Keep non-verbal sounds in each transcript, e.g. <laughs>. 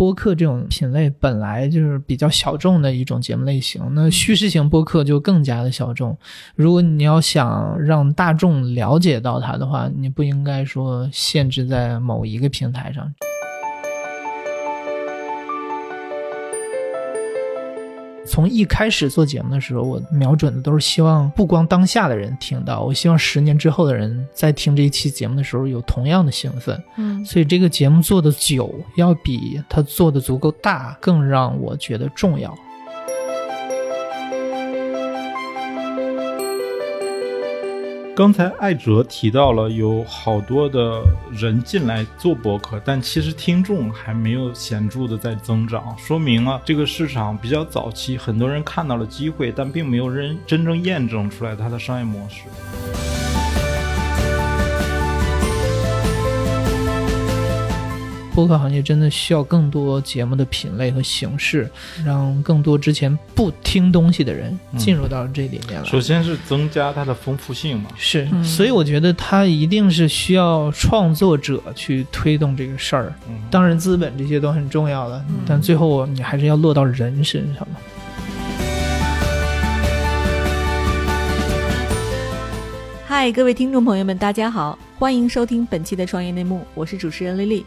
播客这种品类本来就是比较小众的一种节目类型，那叙事型播客就更加的小众。如果你要想让大众了解到它的话，你不应该说限制在某一个平台上。从一开始做节目的时候，我瞄准的都是希望不光当下的人听到，我希望十年之后的人在听这一期节目的时候有同样的兴奋。嗯所以这个节目做的久，要比它做的足够大更让我觉得重要。刚才艾哲提到了有好多的人进来做博客，但其实听众还没有显著的在增长，说明了这个市场比较早期，很多人看到了机会，但并没有人真正验证出来它的商业模式。播客行业真的需要更多节目的品类和形式，让更多之前不听东西的人进入到这里面来。首先是增加它的丰富性嘛，是，嗯所以我觉得它一定是需要创作者去推动这个事儿。嗯当然，资本这些都很重要的，但最后你还是要落到人身上嘛。嗨，各位听众朋友们，大家好，欢迎收听本期的创业内幕，我是主持人丽丽。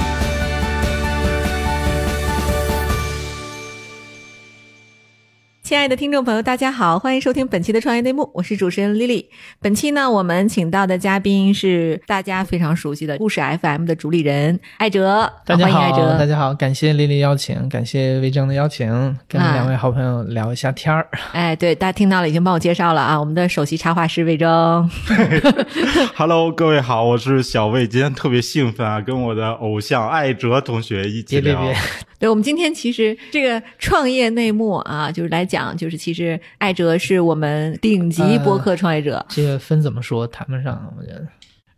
亲爱的听众朋友，大家好，欢迎收听本期的创业内幕，我是主持人 Lily。本期呢，我们请到的嘉宾是大家非常熟悉的故事 FM 的主理人艾哲，大家好，欢迎艾哲。大家好，感谢丽丽邀请，感谢魏征的邀请，跟啊两位好朋友聊一下天儿。哎，对，大家听到了，已经帮我介绍了啊，我们的首席插画师魏征。<laughs> Hello，各位好，我是小魏，今天特别兴奋啊，跟我的偶像艾哲同学一起聊。别别别，对，我们今天其实这个创业内幕啊，就是来讲，就是其实艾哲是我们顶级播客创业者。这个分怎么说谈不上，我觉得。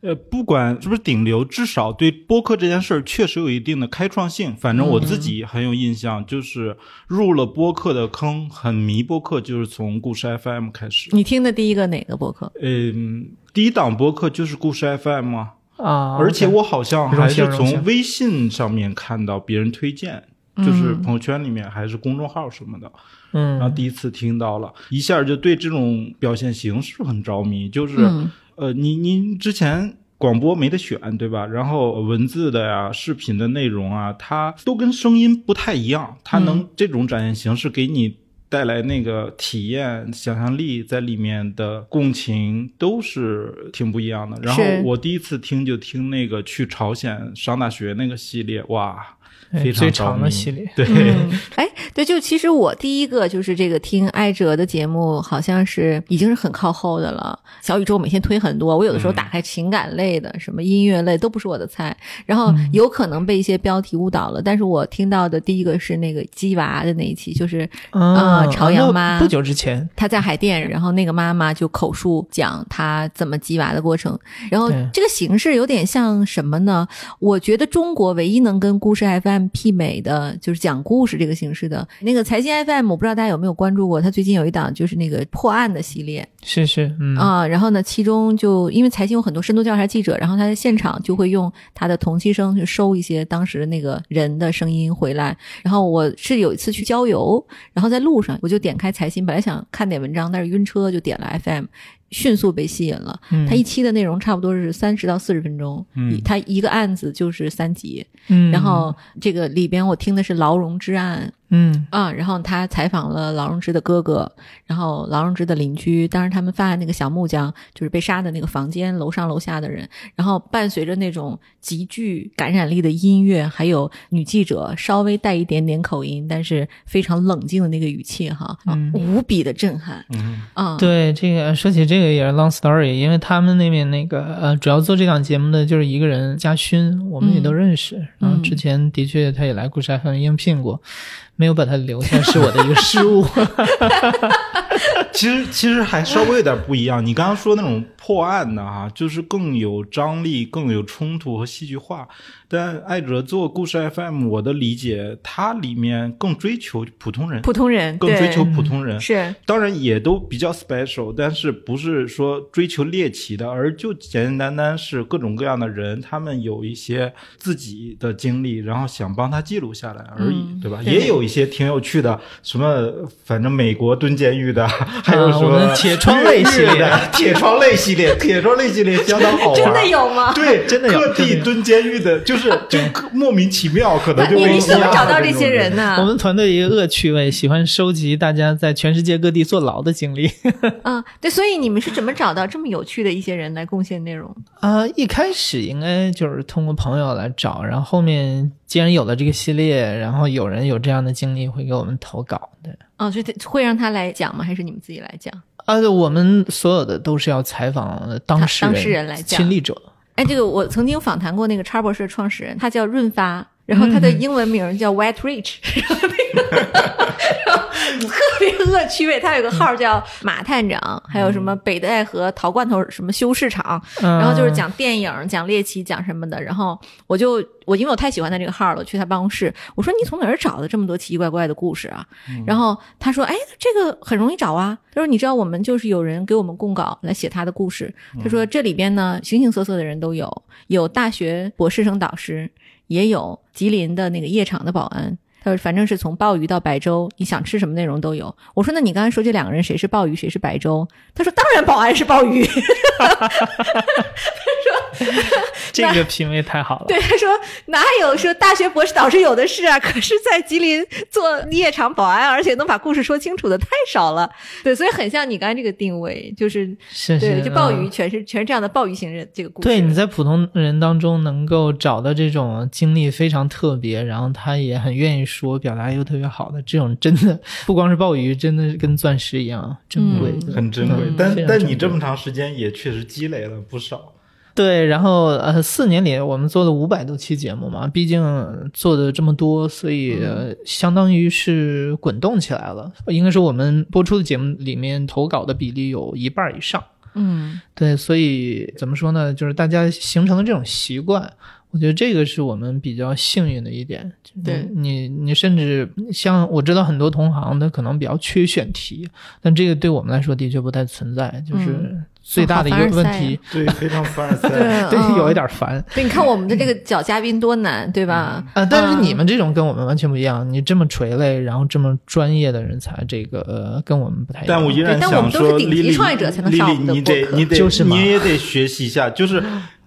呃，不管是不是顶流，至少对播客这件事儿确实有一定的开创性。反正我自己很有印象，就是入了播客的坑，很迷播客，就是从故事 FM 开始。你听的第一个哪个播客？嗯，第一档播客就是故事 FM 啊，啊，而且我好像还是从微信上面看到别人推荐，就是朋友圈里面还是公众号什么的。嗯然后嗯，第一次听到了，一下就对这种表现形式很着迷。就是、嗯呃，您您之前广播没得选，对吧？然后文字的呀、视频的内容啊，它都跟声音不太一样，它能这种展现形式给你。带来那个体验、想象力在里面的共情都是挺不一样的。然后我第一次听就听那个去朝鲜上大学那个系列，哇，哎非常最长的系列。对，嗯，<laughs> 哎，对，就其实我第一个就是这个听艾哲的节目，好像是已经是很靠后的了。小宇宙每天推很多，我有的时候打开情感类的、什么音乐类都不是我的菜，然后有可能被一些标题误导了。但是我听到的第一个是那个鸡娃的那一期，就是啊，朝阳那妈不久之前，他在海淀，然后那个妈妈就口述讲她怎么鸡娃的过程，然后这个形式有点像什么呢？我觉得中国唯一能跟故事 FM 媲美的，就是讲故事这个形式的那个财经 FM，我不知道大家有没有关注过，它最近有一档就是那个破案的系列是是，嗯啊、然后呢，其中就因为财经有很多深度调查记者，然后他在现场就会用他的同期声去收一些当时那个人的声音回来。然后我是有一次去郊游，然后在路上我就点开财新，本来想看点文章，但是晕车就点了 FM。迅速被吸引了，嗯。它一期的内容差不多是三十到四十分钟，嗯。它一个案子就是三集，嗯，然后这个里边我听的是劳荣之案，嗯。啊，然后他采访了劳荣枝的哥哥，然后劳荣枝的邻居，当时他们犯案那个小木匠就是被杀的那个房间楼上楼下的人，然后伴随着那种极具感染力的音乐，还有女记者稍微带一点点口音，但是非常冷静的那个语气哈，啊嗯。无比的震撼嗯啊，对这个说起这个也是 long story，因为他们那边那个呃，主要做这档节目的就是一个人嘉勋，我们也都认识。然后之前的确他也来故事 FM 应聘过，没有把他留下是我的一个失误。<laughs> 其实其实还稍微有点不一样。你刚刚说那种破案的哈，就是更有张力、更有冲突和戏剧化。但艾哲做故事 FM，我的理解，它里面更追求普通人，普通人更追求普通人。是当然也都比较 special，但是不是说追求猎奇的，而就简简单单是各种各样的人，他们有一些自己的经历，然后想帮他记录下来而已，嗯对吧？对也有一些挺有趣的，什么反正美国蹲监狱的，还有什么我们铁窗类系列的铁窗类系列，<laughs> 铁窗类系列相当好玩，真的。有吗？对，真的有各地蹲监狱的，就是就莫名其妙，可能就你怎么找到这些人呢？呢？我们团队一个恶趣味，喜欢收集大家在全世界各地坐牢的经历。<laughs> 啊，对，所以你们是怎么找到这么有趣的一些人来贡献内容？啊、一开始应该就是通过朋友来找，然后后面既然有了这个系列，然后有人有这样的经历会给我们投稿，对。啊，就会让他来讲吗？还是你们自己来讲？啊，我们所有的都是要采访当事人、当事人来讲亲历者。哎，这个我曾经访谈过那个叉博士的创始人，他叫润发，然后他的英文名叫 White Rich，、然后那个然后特别恶趣味。他有个号叫马探长，还有什么北戴河陶罐头什么修市场，嗯、然后就是讲电影、讲猎奇、讲什么的。然后我就我因为我太喜欢他这个号了，我去他办公室，我说你从哪儿找的这么多奇奇怪怪的故事啊？然后他说，哎，这个很容易找啊。他说你知道我们就是有人给我们供稿来写他的故事。他说这里边呢形形色色的人都有，有大学博士生导师，也有吉林的那个夜场的保安。他说：“反正是从鲍鱼到白粥，你想吃什么内容都有。”我说：“那你刚才说这两个人谁是鲍鱼，谁是白粥？”他说：“当然保安是鲍鱼。<laughs> ”他说这个品味太好了。<laughs> 对，他说哪有说大学博士导师有的是啊？可是，在吉林做夜场保安，而且能把故事说清楚的太少了。对，所以很像你刚才这个定位，就是是是，对，就鲍鱼嗯全是全是这样的鲍鱼型人这个故事。对，你在普通人当中能够找到这种经历非常特别，然后他也很愿意说，表达又特别好的这种，真的不光是鲍鱼，真的是跟钻石一样珍贵的，很珍贵嗯，但但你这么长时间也确实积累了不少。对，然后呃，四年里我们做了五百多期节目嘛，毕竟做的这么多，所以、呃、相当于是滚动起来了。应该说我们播出的节目里面投稿的比例有一半以上。嗯对，所以怎么说呢？就是大家形成了这种习惯，我觉得这个是我们比较幸运的一点。就是对你，你甚至像我知道很多同行他可能比较缺选题，但这个对我们来说的确不太存在，就是嗯最大的一个问题，对，非常凡尔赛。<laughs> 对，嗯有一点烦。对，你看我们的这个找嘉宾多难，对吧？啊，但是嗯你们这种跟我们完全不一样，你这么垂类，然后这么专业的人才，这个呃跟我们不太一样。但我依然对但我们想说，都是顶级丽丽创业者才能丽丽上我们的你得播客你得就是嘛你也得学习一下，就是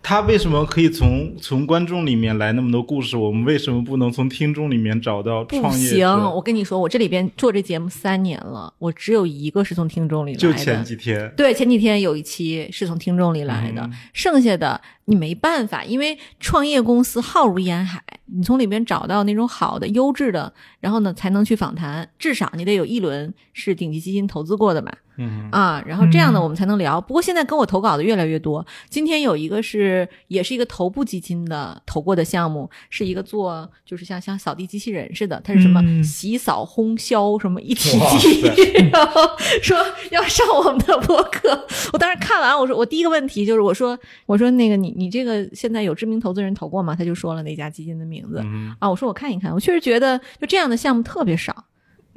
他为什么可以从从观众里面来那么多故事，我们为什么不能从听众里面找到不创业行，我跟你说，我这里边做这节目三年了，我只有一个是从听众里来的。就前几天，对，前几天有一期是从听众里来的，嗯剩下的你没办法，因为创业公司浩如烟海，你从里边找到那种好的、优质的，然后呢才能去访谈，至少你得有一轮是顶级基金投资过的嘛。嗯，啊，然后这样呢，嗯我们才能聊。不过现在跟我投稿的越来越多。今天有一个是，也是一个头部基金的投过的项目，是一个做就是像像扫地机器人似的，它是什么嗯洗扫烘销什么一体机塞，然 <laughs> 后说要上我们的播客。我当时看完，我说我第一个问题就是我说我说那个你你这个现在有知名投资人投过吗？他就说了那家基金的名字、嗯啊。我说我看一看，我确实觉得就这样的项目特别少。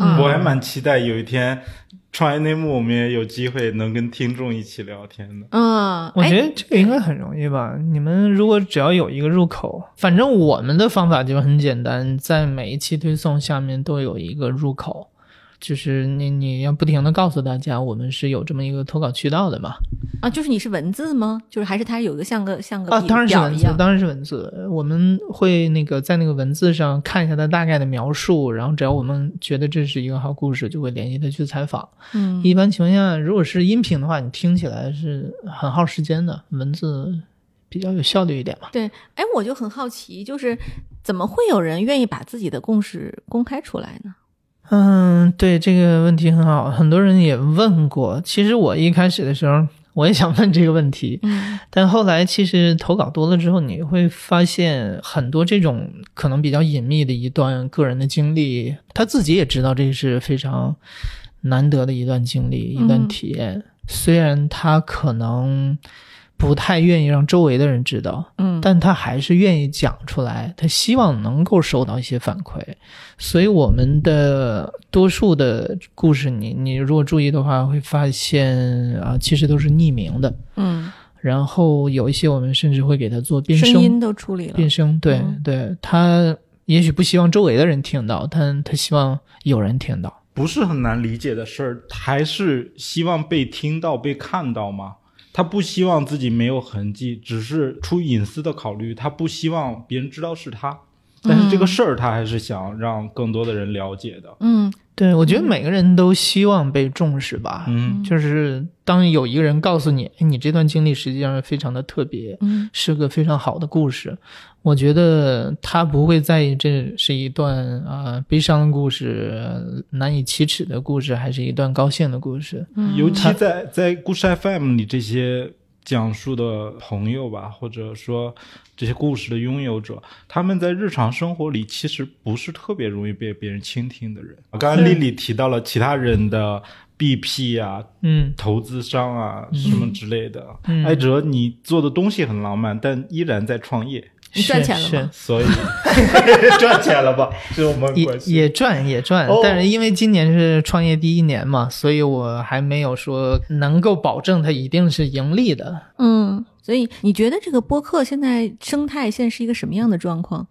嗯我还蛮期待有一天创业内幕，我们也有机会能跟听众一起聊天的。嗯，哎我觉得这个应该很容易吧？你们如果只要有一个入口，反正我们的方法就很简单，在每一期推送下面都有一个入口，就是你你要不停的告诉大家，我们是有这么一个投稿渠道的嘛。啊，就是你是文字吗？就是还是它有一个像个像个啊，当然是文字，当然是文字。我们会那个在那个文字上看一下它大概的描述，然后只要我们觉得这是一个好故事，就会联系他去采访。嗯一般情况下，如果是音频的话，你听起来是很耗时间的，文字比较有效率一点嘛。对，哎，我就很好奇，就是怎么会有人愿意把自己的故事公开出来呢？嗯，对这个问题很好，很多人也问过。其实我一开始的时候，我也想问这个问题，嗯但后来其实投稿多了之后，你会发现很多这种可能比较隐秘的一段个人的经历，他自己也知道这是非常难得的一段经历、一段体验。虽然他可能不太愿意让周围的人知道，嗯，但他还是愿意讲出来，他希望能够收到一些反馈。所以我们的多数的故事，你你如果注意的话，会发现啊，其实都是匿名的。嗯，然后有一些我们甚至会给他做变声，声音都处理了，变声，对、嗯对，他也许不希望周围的人听到，但他希望有人听到。不是很难理解的事儿，还是希望被听到、被看到吗？他不希望自己没有痕迹，只是出隐私的考虑，他不希望别人知道是他。但是这个事儿，他还是想让更多的人了解的。嗯对，我觉得每个人都希望被重视吧。嗯就是当有一个人告诉你，哎，你这段经历实际上是非常的特别，嗯是个非常好的故事。我觉得他不会在意这是一段啊、呃悲伤的故事、呃难以启齿的故事，还是一段高兴的故事。嗯，尤其在在故事 FM 里，这些讲述的朋友吧，或者说这些故事的拥有者，他们在日常生活里其实不是特别容易被别人倾听的人。刚刚丽丽提到了其他人的 BP 啊、嗯。投资商啊什么之类的。嗯。艾哲，你做的东西很浪漫，但依然在创业，你赚钱了吗？所以 <laughs> 赚钱了吧？这是我们也。也赚也赚，哦但是因为今年是创业第一年嘛，所以我还没有说能够保证它一定是盈利的。嗯，所以你觉得这个播客现在生态现在是一个什么样的状况？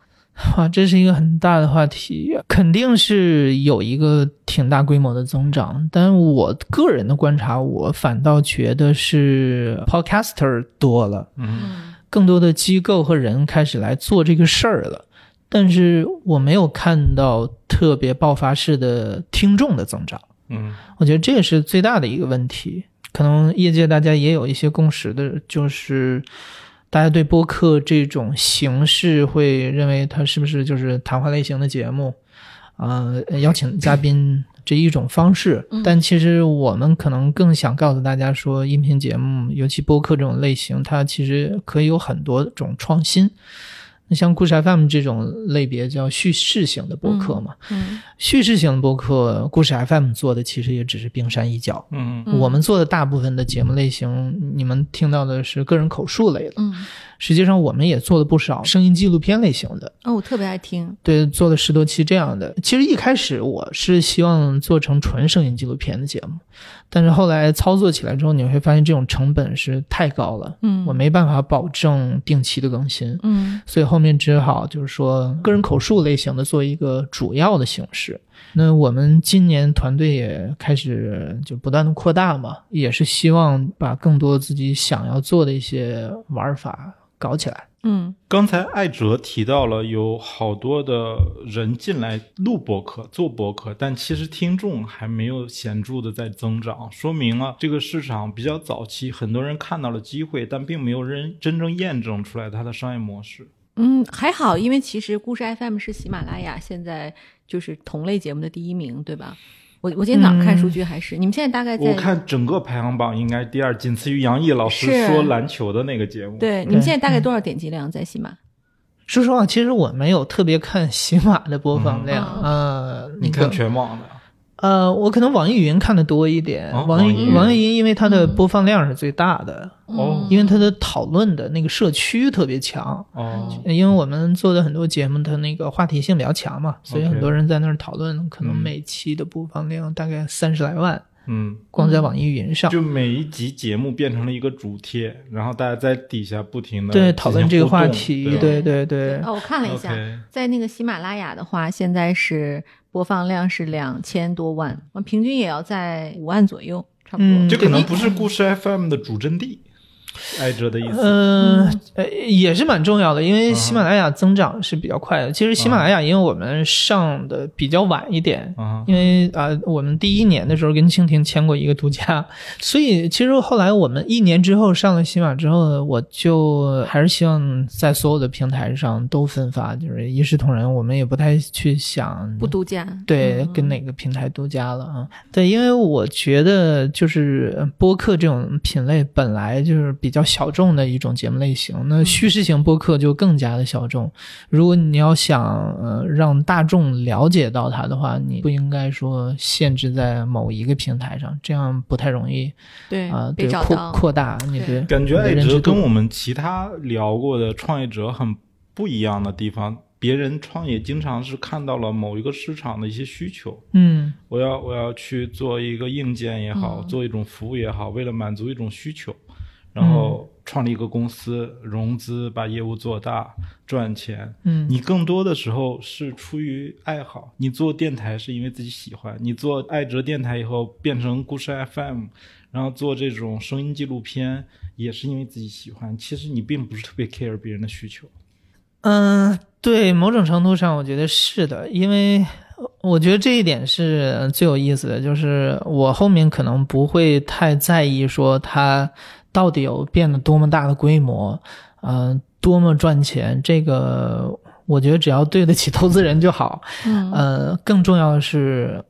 哇，这是一个很大的话题，肯定是有一个挺大规模的增长。但我个人的观察，我反倒觉得是 podcaster 多了，嗯更多的机构和人开始来做这个事儿了。但是我没有看到特别爆发式的听众的增长。嗯我觉得这也是最大的一个问题。可能业界大家也有一些共识的，就是大家对播客这种形式会认为它是不是就是谈话类型的节目，呃，邀请嘉宾这一种方式嗯。但其实我们可能更想告诉大家说，音频节目，尤其播客这种类型，它其实可以有很多种创新。那像故事 FM 这种类别叫叙事型的播客嘛，嗯叙事型的播客，故事 FM 做的其实也只是冰山一角。嗯嗯我们做的大部分的节目类型，你们听到的是个人口述类的。嗯，实际上，我们也做了不少声音纪录片类型的，哦，我特别爱听。对，做了十多期这样的。其实一开始我是希望做成纯声音纪录片的节目，但是后来操作起来之后，你会发现这种成本是太高了，嗯，我没办法保证定期的更新。嗯所以后面只好就是说个人口述类型的做一个主要的形式。那我们今年团队也开始就不断的扩大嘛，也是希望把更多自己想要做的一些玩法搞起来。嗯刚才艾哲提到了有好多的人进来录播客、做播客，但其实听众还没有显著的在增长，说明了这个市场比较早期，很多人看到了机会，但并没有人真正验证出来它的商业模式。嗯，还好，因为其实故事 FM 是喜马拉雅现在就是同类节目的第一名，对吧？我我今天早上看数据还是，你们现在大概在我看整个排行榜应该第二，仅次于杨毅老师说篮球的那个节目。，对，你们现在大概多少点击量在喜马？说实话，其实我没有特别看喜马的播放量，嗯呃，你看全网的。呃，我可能网易云看的多一点，哦网易网易云网易云因为它的嗯播放量是最大的，哦因为它的讨论的那个社区特别强。哦，因为我们做的很多节目，它那个话题性比较强嘛，所以很多人在那儿讨论，可能嗯每期的播放量大概三十来万，嗯，光在网易云上。就每一集节目变成了一个主贴，然后大家在底下不停的对，讨论这个话题，对对对对，哦，我看了一下在那个喜马拉雅的话，现在是播放量是两千多万，平均也要在五万左右，差不多。嗯这可能不是故事 FM 的主阵地，艾哲的意思。呃呃，也是蛮重要的，因为喜马拉雅增长是比较快的。其实喜马拉雅，因为我们上的比较晚一点，啊，因为啊、我们第一年的时候跟蜻蜓签过一个独家，<laughs> 所以其实后来我们一年之后上了喜马之后，我就还是希望在所有的平台上都分发，就是一视同仁。我们也不太去想不独家，对嗯跟哪个平台独家了啊？对，因为我觉得就是播客这种品类本来就是比比较小众的一种节目类型。那叙事型播客就更加的小众。如果你要想呃让大众了解到它的话，你不应该说限制在某一个平台上，这样不太容易对啊、对扩。扩大你对对感觉艾哲跟我们其他聊过的创业者很不一样的地方，别人创业经常是看到了某一个市场的一些需求，嗯我要我要去做一个硬件也好，嗯做一种服务也好，为了满足一种需求，然后创立一个公司，融资，把业务做大，赚钱。嗯你更多的时候是出于爱好，你做电台是因为自己喜欢，你做爱哲电台以后变成故事 FM，然后做这种声音纪录片也是因为自己喜欢。其实你并不是特别 care 别人的需求。嗯，对，某种程度上我觉得是的，因为我觉得这一点是最有意思的，就是我后面可能不会太在意说它到底有变得多么大的规模，嗯、多么赚钱，这个我觉得只要对得起投资人就好。嗯呃，更重要的是，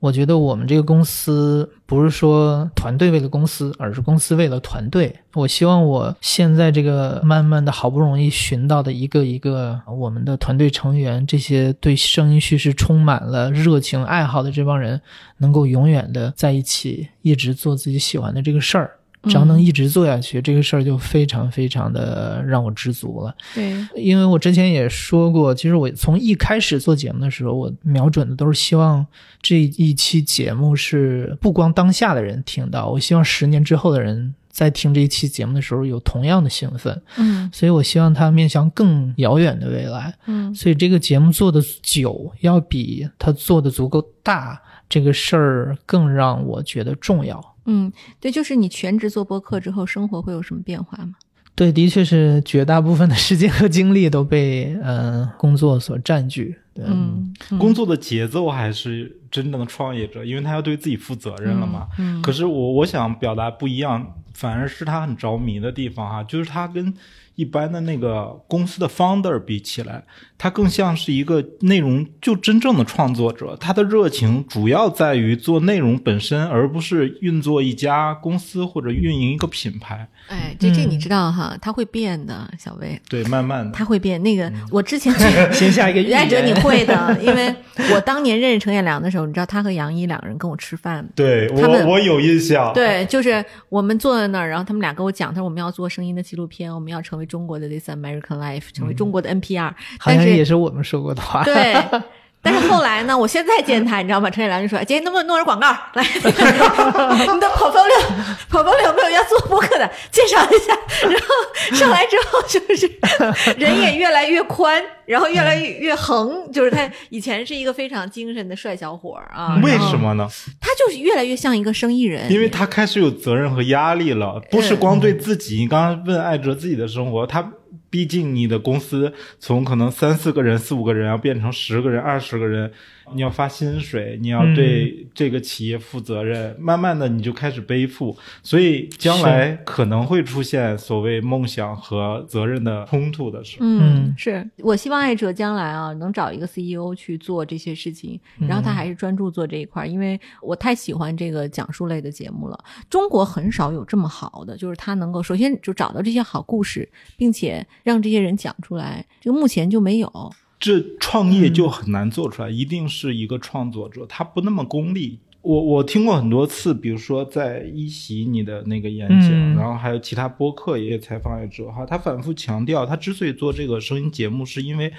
我觉得我们这个公司不是说团队为了公司，而是公司为了团队。我希望我现在这个慢慢的好不容易寻到的一个一个我们的团队成员，这些对声音叙事充满了热情爱好的这帮人，能够永远的在一起，一直做自己喜欢的这个事儿。只要能一直做下去，这个事儿就非常非常的让我知足了。对，因为我之前也说过，其实我从一开始做节目的时候，我瞄准的都是希望这一期节目是不光当下的人听到，我希望十年之后的人在听这一期节目的时候有同样的兴奋，嗯所以我希望它面向更遥远的未来。嗯所以这个节目做的久，要比它做的足够大这个事儿更让我觉得重要。嗯，对，就是你全职做播客之后，生活会有什么变化吗？对，的确是绝大部分的时间和精力都被嗯、呃工作所占据。对，嗯，嗯工作的节奏还是真正的创业者，因为他要对自己负责任了嘛。嗯可是我我想表达不一样，反而是他很着迷的地方哈、就是他跟一般的那个公司的 founder 比起来，他更像是一个内容就真正的创作者，他的热情主要在于做内容本身，而不是运作一家公司或者运营一个品牌。哎，这这嗯你知道哈，他会变的，小薇，对，慢慢的，他会变。那个嗯我之前 <laughs> 先下一个预艾哲你。会的，因为我当年认识程彦良的时候，你知道他和杨一两个人跟我吃饭。对我我有印象。对，就是我们坐在那儿，然后他们俩跟我讲，他说我们要做声音的纪录片，我们要成为中国的 This American Life，成为中国的 NPR、好像但是也是我们说过的话。对，但是后来呢，我现在见他，你知道吗？陈彦良就说：“哎今天能不能弄点广告来？<laughs> 你的 portfolio portfolio 有没有要做播客的？介绍一下。”然后上来之后，就是人也越来越宽，然后越来越越横。就是他以前是一个非常精神的帅小伙儿啊，为什么呢？他就是越来越像一个生意人？因为他开始有责任和压力了，不是光对自己。你刚刚问艾哲自己的生活，他毕竟你的公司从可能三四个人、四五个人要变成十个人、二十个人，你要发薪水，你要对这个企业负责任，慢慢的你就开始背负，所以将来可能会出现所谓梦想和责任的冲突的时候。嗯嗯，是我希望艾哲将来啊能找一个 CEO 去做这些事情，然后他还是专注做这一块儿，因为我太喜欢这个讲述类的节目了。中国很少有这么好的，就是他能够首先就找到这些好故事，并且让这些人讲出来，这个目前就没有。这创业就很难做出来，一定是一个创作者，他不那么功利。我我听过很多次，比如说在一席你的那个演讲，嗯然后还有其他播客也采访也说哈，他反复强调，他之所以做这个声音节目，是因为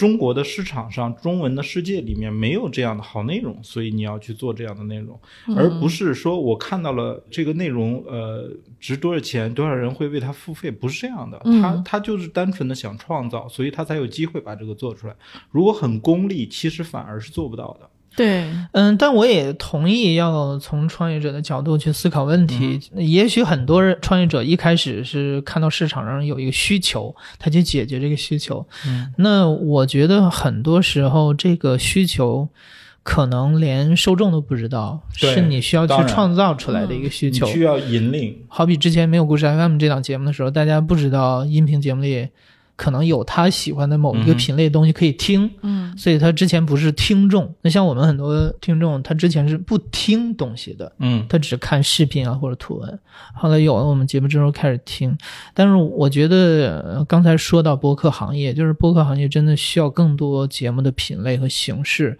中国的市场上，中文的世界里面没有这样的好内容，所以你要去做这样的内容，而不是说我看到了这个内容，呃，值多少钱，多少人会为它付费，不是这样的。嗯他他就是单纯的想创造，所以他才有机会把这个做出来。如果很功利，其实反而是做不到的。对，嗯，但我也同意要从创业者的角度去思考问题。也许很多人创业者一开始是看到市场上有一个需求，他去解决这个需求。嗯，那我觉得很多时候这个需求可能连受众都不知道，是你需要去创造出来的一个需求。你需要引领。好比之前没有故事 FM 这档节目的时候，大家不知道音频节目里可能有他喜欢的某一个品类的东西可以听。嗯嗯所以他之前不是听众。那像我们很多听众，他之前是不听东西的，嗯他只看视频啊或者图文。后来有了我们节目之后开始听，但是我觉得呃刚才说到播客行业，就是播客行业真的需要更多节目的品类和形式，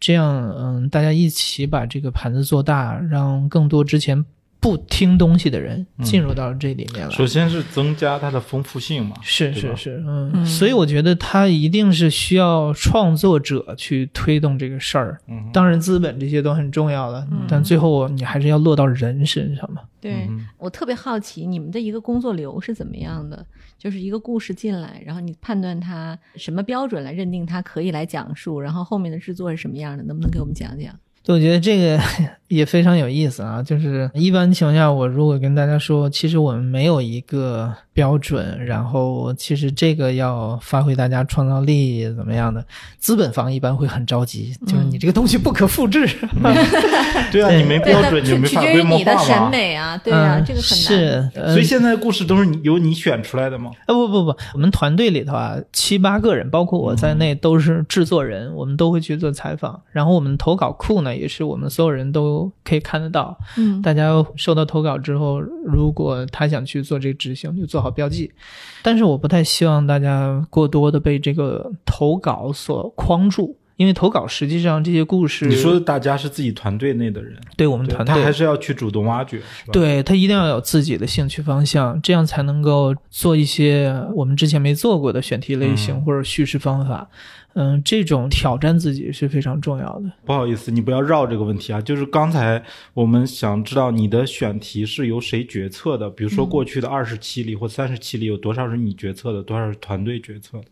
这样嗯，大家一起把这个盘子做大，让更多之前不听东西的人进入到这里面来。首先是增加它的丰富性嘛，是是是，嗯，嗯所以我觉得它一定是需要创作者去推动这个事儿。嗯当然，资本这些都很重要的，嗯但最后你还是要落到人身上嘛。对、嗯我特别好奇你们的一个工作流是怎么样的？就是一个故事进来，然后你判断它什么标准来认定它可以来讲述，然后后面的制作是什么样的？能不能给我们讲讲？就，我觉得这个 <laughs> 也非常有意思啊。就是一般情况下，我如果跟大家说，其实我们没有一个标准，然后其实这个要发挥大家创造力怎么样的，资本方一般会很着急，就是你这个东西不可复制。<laughs> 对啊，你没标准你，就没它取决于法规模你的审。美啊，对啊，嗯这个很难。是，呃所以现在故事都是你由你选出来的吗？啊不不不，我们团队里头啊七八个人，包括我在内都是制作人，我们都会去做采访。然后我们投稿库呢，也是我们所有人都可以看得到。嗯大家收到投稿之后，如果他想去做这个执行，就做好标记。但是我不太希望大家过多的被这个投稿所框住，因为投稿实际上这些故事，你说的大家是自己团队内的人，对我们团队他还是要去主动挖掘，是吧？，对他一定要有自己的兴趣方向，这样才能够做一些我们之前没做过的选题类型嗯或者叙事方法。嗯，这种挑战自己是非常重要的。不好意思，你不要绕这个问题啊。就是刚才我们想知道你的选题是由谁决策的，比如说过去的二十期里或三十期里有多少是你决策的，多少是团队决策的？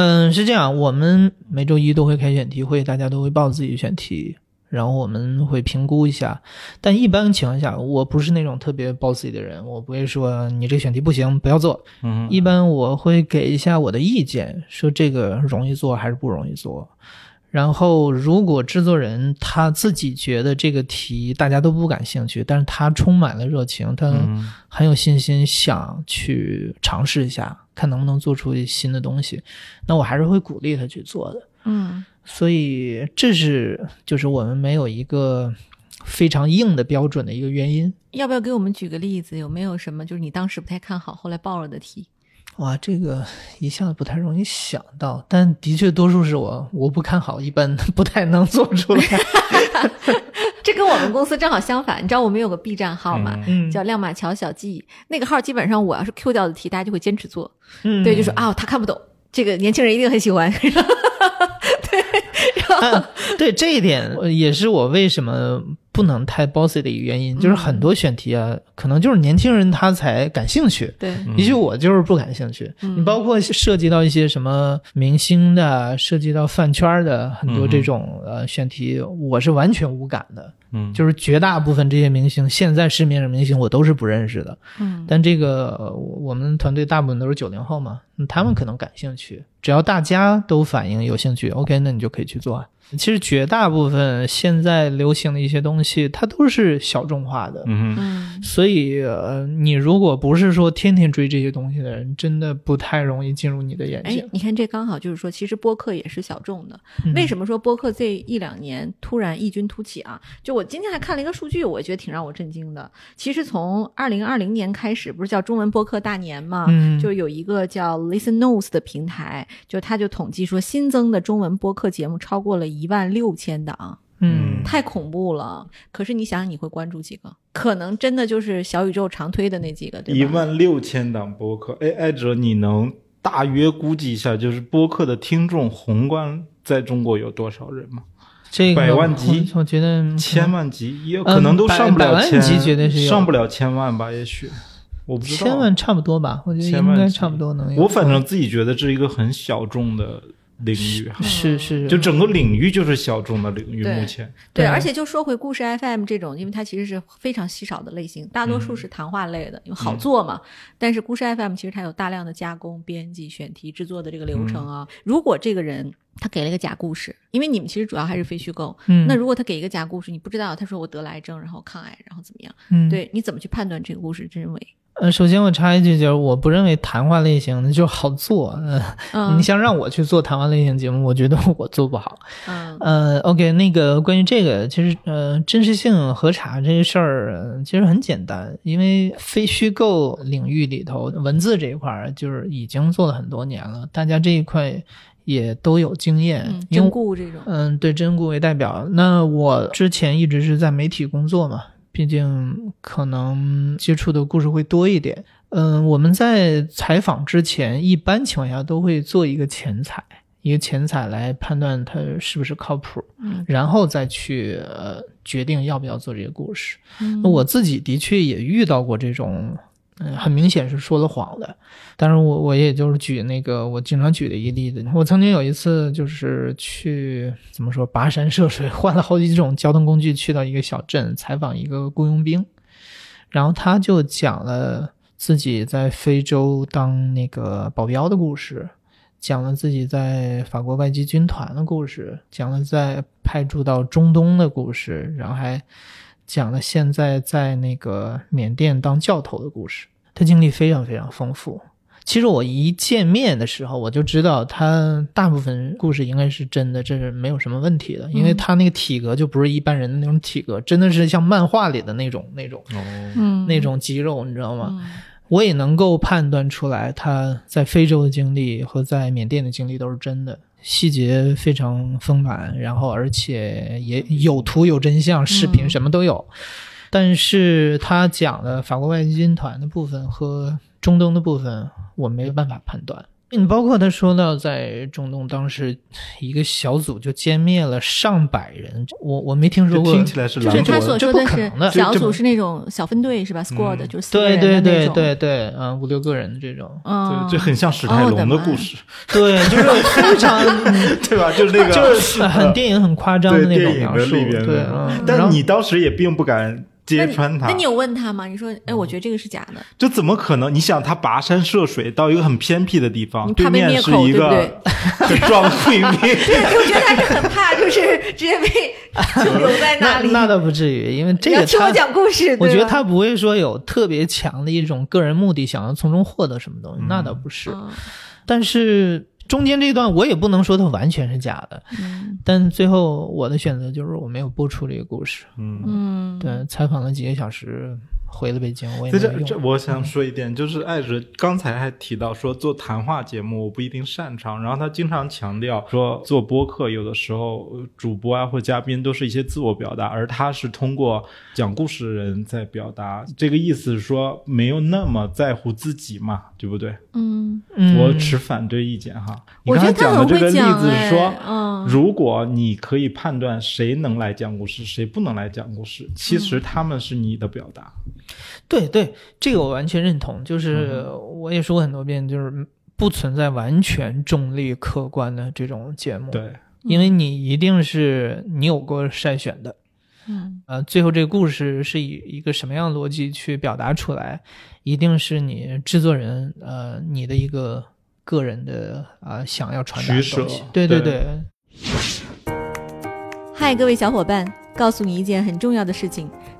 嗯，是这样，我们每周一都会开选题会，大家都会报自己选题，然后我们会评估一下。但一般情况下，我不是那种特别 bossy 的人，我不会说你这个选题不行，不要做。嗯一般我会给一下我的意见，说这个容易做还是不容易做。然后，如果制作人他自己觉得这个题大家都不感兴趣，但是他充满了热情，他嗯很有信心想去尝试一下，看能不能做出新的东西，那我还是会鼓励他去做的。嗯所以这是就是我们没有一个非常硬的标准的一个原因。要不要给我们举个例子？有没有什么就是你当时不太看好，后来报了的题？哇，这个一下子不太容易想到，但的确多数是我我不看好，一般 <laughs> 不太能做出来。<laughs> 这跟我们公司正好相反。你知道我们有个 B 站号嘛？嗯叫亮马桥小记，那个号基本上我要是 Q 掉的题，大家就会坚持做。嗯对，就说啊，他看不懂，这个年轻人一定很喜欢。<laughs> 嗯，对这一点呃也是我为什么不能太 bossy 的一个原因，就是很多选题啊，可能就是年轻人他才感兴趣。对，也许我就是不感兴趣，嗯你包括涉及到一些什么明星的，涉及到饭圈的很多这种呃选题，我是完全无感的。嗯，就是绝大部分这些明星，现在市面上明星我都是不认识的。嗯但这个呃我们团队大部分都是九零后嘛，嗯他们可能感兴趣，只要大家都反映有兴趣，OK，那你就可以去做啊。其实绝大部分现在流行的一些东西，它都是小众化的。嗯所以，呃，你如果不是说天天追这些东西的人，真的不太容易进入你的眼哎睛。，你看这刚好就是说，其实播客也是小众的。嗯为什么说播客这一两年突然异军突起啊？就我今天还看了一个数据，我觉得挺让我震惊的。其实从二零二零年开始，不是叫中文播客大年嘛？嗯就有一个叫 Listen Notes 的平台，就他就统计说，新增的中文播客节目超过了一万六千档。嗯，太恐怖了！可是你想想，你会关注几个？可能真的就是小宇宙常推的那几个，对吧？一万六千档播客，哎，艾哲，你能大约估计一下，就是播客的听众宏观在中国有多少人吗？这个百万级我我觉得千万级也可能都上不了百百万，级绝对是上不了千万吧？也许我不知道，千万差不多吧，我觉得应该差不多能有。我反正自己觉得这是一个很小众的领域哈，是是，就整个领域就是小众的领域。目前，对，对而且就说回故事 FM 这种，因为它其实是非常稀少的类型，大多数是谈话类的，因为好做嘛。但是故事 FM 其实它有大量的加工、编辑、选题、制作的这个流程啊。如果这个人他给了一个假故事，因为你们其实主要还是非虚构，嗯，那如果他给一个假故事，你不知道他说我得了癌症，然后抗癌，然后怎么样？嗯，对，你怎么去判断这个故事真伪？呃，首先我插一句，就是我不认为谈话类型的 <laughs> 就好做。呃，嗯你想让我去做谈话类型节目，我觉得我做不好。嗯呃，OK，那个关于这个，其实呃，真实性核查这个事儿，呃其实很简单，因为非虚构领域里头文字这一块儿，就是已经做了很多年了，大家这一块也都有经验，嗯，因为真故这种，嗯，对真故为代表。那我之前一直是在媒体工作嘛，毕竟可能接触的故事会多一点。嗯，我们在采访之前，一般情况下都会做一个前采，一个前采来判断它是不是靠谱，嗯然后再去呃决定要不要做这个故事。嗯那我自己的确也遇到过这种，嗯，很明显是说了谎的。但是我我也就是举那个我经常举的一个例子，我曾经有一次就是去怎么说跋山涉水，换了好几种交通工具去到一个小镇采访一个雇佣兵，然后他就讲了自己在非洲当那个保镖的故事。讲了自己在法国外籍军团的故事，讲了在派驻到中东的故事，然后还讲了现在在那个缅甸当教头的故事。他经历非常非常丰富。其实我一见面的时候，我就知道他大部分故事应该是真的，这是没有什么问题的，因为他那个体格就不是一般人的那种体格，真的是像漫画里的那种那种哦，嗯那种肌肉，你知道吗？嗯我也能够判断出来，他在非洲的经历和在缅甸的经历都是真的，细节非常丰满，然后而且也有图有真相，视频嗯什么都有。但是他讲的法国外籍军团的部分和中东的部分，我没有办法判断。你包括他说到在中东当时一个小组就歼灭了上百人，我我没听说过，听起来是狼就是他所国的，这说的是不可能的小组是那种小分队是吧？squad 嗯就是四个对对对对对，嗯，五六个人的这种。嗯，<laughs> 对，这很像史泰龙的故事，对，就是非常，对吧？就是那个，就是很电影很夸张的那种描述，的里边对，嗯。但后你当时也并不敢揭穿他那你，有问他吗？你说，哎，我觉得这个是假的，这怎么可能？你想，他跋山涉水到一个很偏僻的地方，你怕被对面灭口对不是一个对很壮的贵宾，<laughs> 我觉得他是很怕，就是直接被就留在那里。那那倒不至于，因为这个你要听我，讲故事，我觉得他不会说有特别强的一种个人目的，想要从中获得什么东西，那倒不是。嗯但是中间这段我也不能说它完全是假的，嗯但最后我的选择就是我没有播出这个故事。嗯。嗯，对，采访了几个小时，回了北京，我也在没。这这，我想说一点，就是艾哲刚才还提到说做谈话节目我不一定擅长，然后他经常强调说做播客有的时候呃主播啊或嘉宾都是一些自我表达，而他是通过讲故事的人在表达。这个意思是说没有那么在乎自己嘛，对不对？嗯，嗯，我持反对意见哈。你我刚才觉得他很会讲的这个例子是说，嗯如果你可以判断谁能来讲故事，谁不能来讲故事，其实他们是你的表达。对对，这个我完全认同。就是嗯我也说过很多遍，就是不存在完全中立客观的这种节目。，对，因为你一定是你有过筛选的。嗯呃，最后这个故事是以一个什么样的逻辑去表达出来，一定是你制作人呃你的一个个人的啊、想要传达的东西。对对对对，嗨，各位小伙伴，告诉你一件很重要的事情：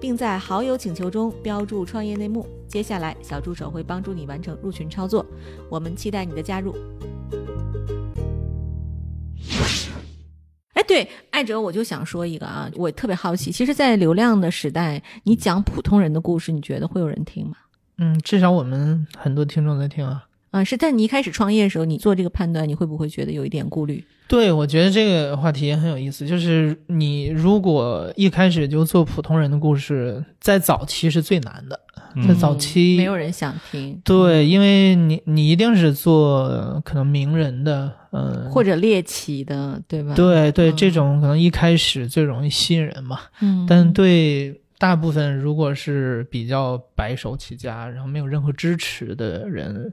并在好友请求中标注“创业内幕”。接下来，小助手会帮助你完成入群操作。我们期待你的加入。哎，对，艾哲，我就想说一个啊，我特别好奇，其实，在流量的时代，你讲普通人的故事，你觉得会有人听吗？嗯，至少我们很多听众在听啊。嗯，是在你一开始创业的时候，你做这个判断，你会不会觉得有一点顾虑？对，我觉得这个话题也很有意思。就是你如果一开始就做普通人的故事，在早期是最难的。在嗯早期，没有人想听，对，因为你你一定是做呃可能名人的，嗯，或者猎奇的，对吧？，对对，嗯这种可能一开始最容易吸引人嘛。嗯，但对大部分如果是比较白手起家，然后没有任何支持的人，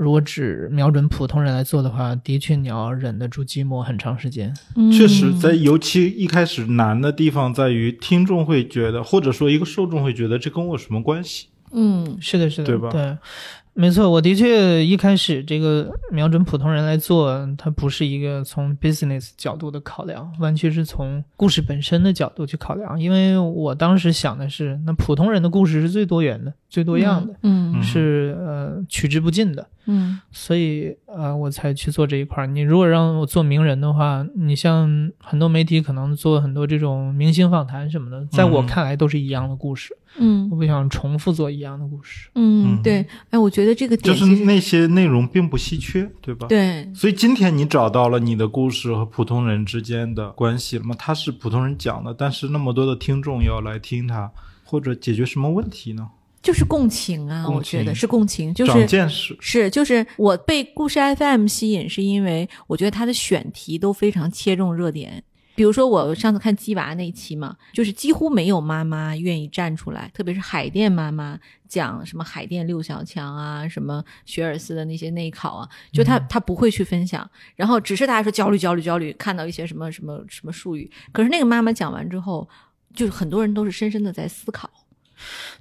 如果只瞄准普通人来做的话，的确你要忍得住寂寞很长时间。确实，在尤其一开始难的地方在于，听众会觉得，或者说一个受众会觉得，这跟我有什么关系？嗯是的，是的，对吧对，没错，我的确一开始这个瞄准普通人来做，它不是一个从 business 角度的考量，完全是从故事本身的角度去考量。因为我当时想的是，那普通人的故事是最多元的、最多样的，嗯嗯是呃取之不尽的。嗯所以呃，我才去做这一块儿。你如果让我做名人的话，你像很多媒体可能做很多这种明星访谈什么的，在我嗯看来都是一样的故事。嗯我不想重复做一样的故事。嗯，嗯对，哎，我觉得这个就是那些内容并不稀缺，对吧？。对，所以今天你找到了你的故事和普通人之间的关系了吗？他是普通人讲的，但是那么多的听众要来听他，或者解决什么问题呢？就是共情啊，共我觉得是共情，就长是见识。是，就是我被故事 FM 吸引，是因为我觉得它的选题都非常切中热点。比如说，我上次看鸡娃那一期嘛，就是几乎没有妈妈愿意站出来，特别是海淀妈妈讲什么海淀六小强啊，什么学而思的那些内考啊，就她她不会去分享，然后只是大家说焦虑焦虑焦虑，看到一些什么什么什么术语，可是那个妈妈讲完之后，就是很多人都是深深的在思考。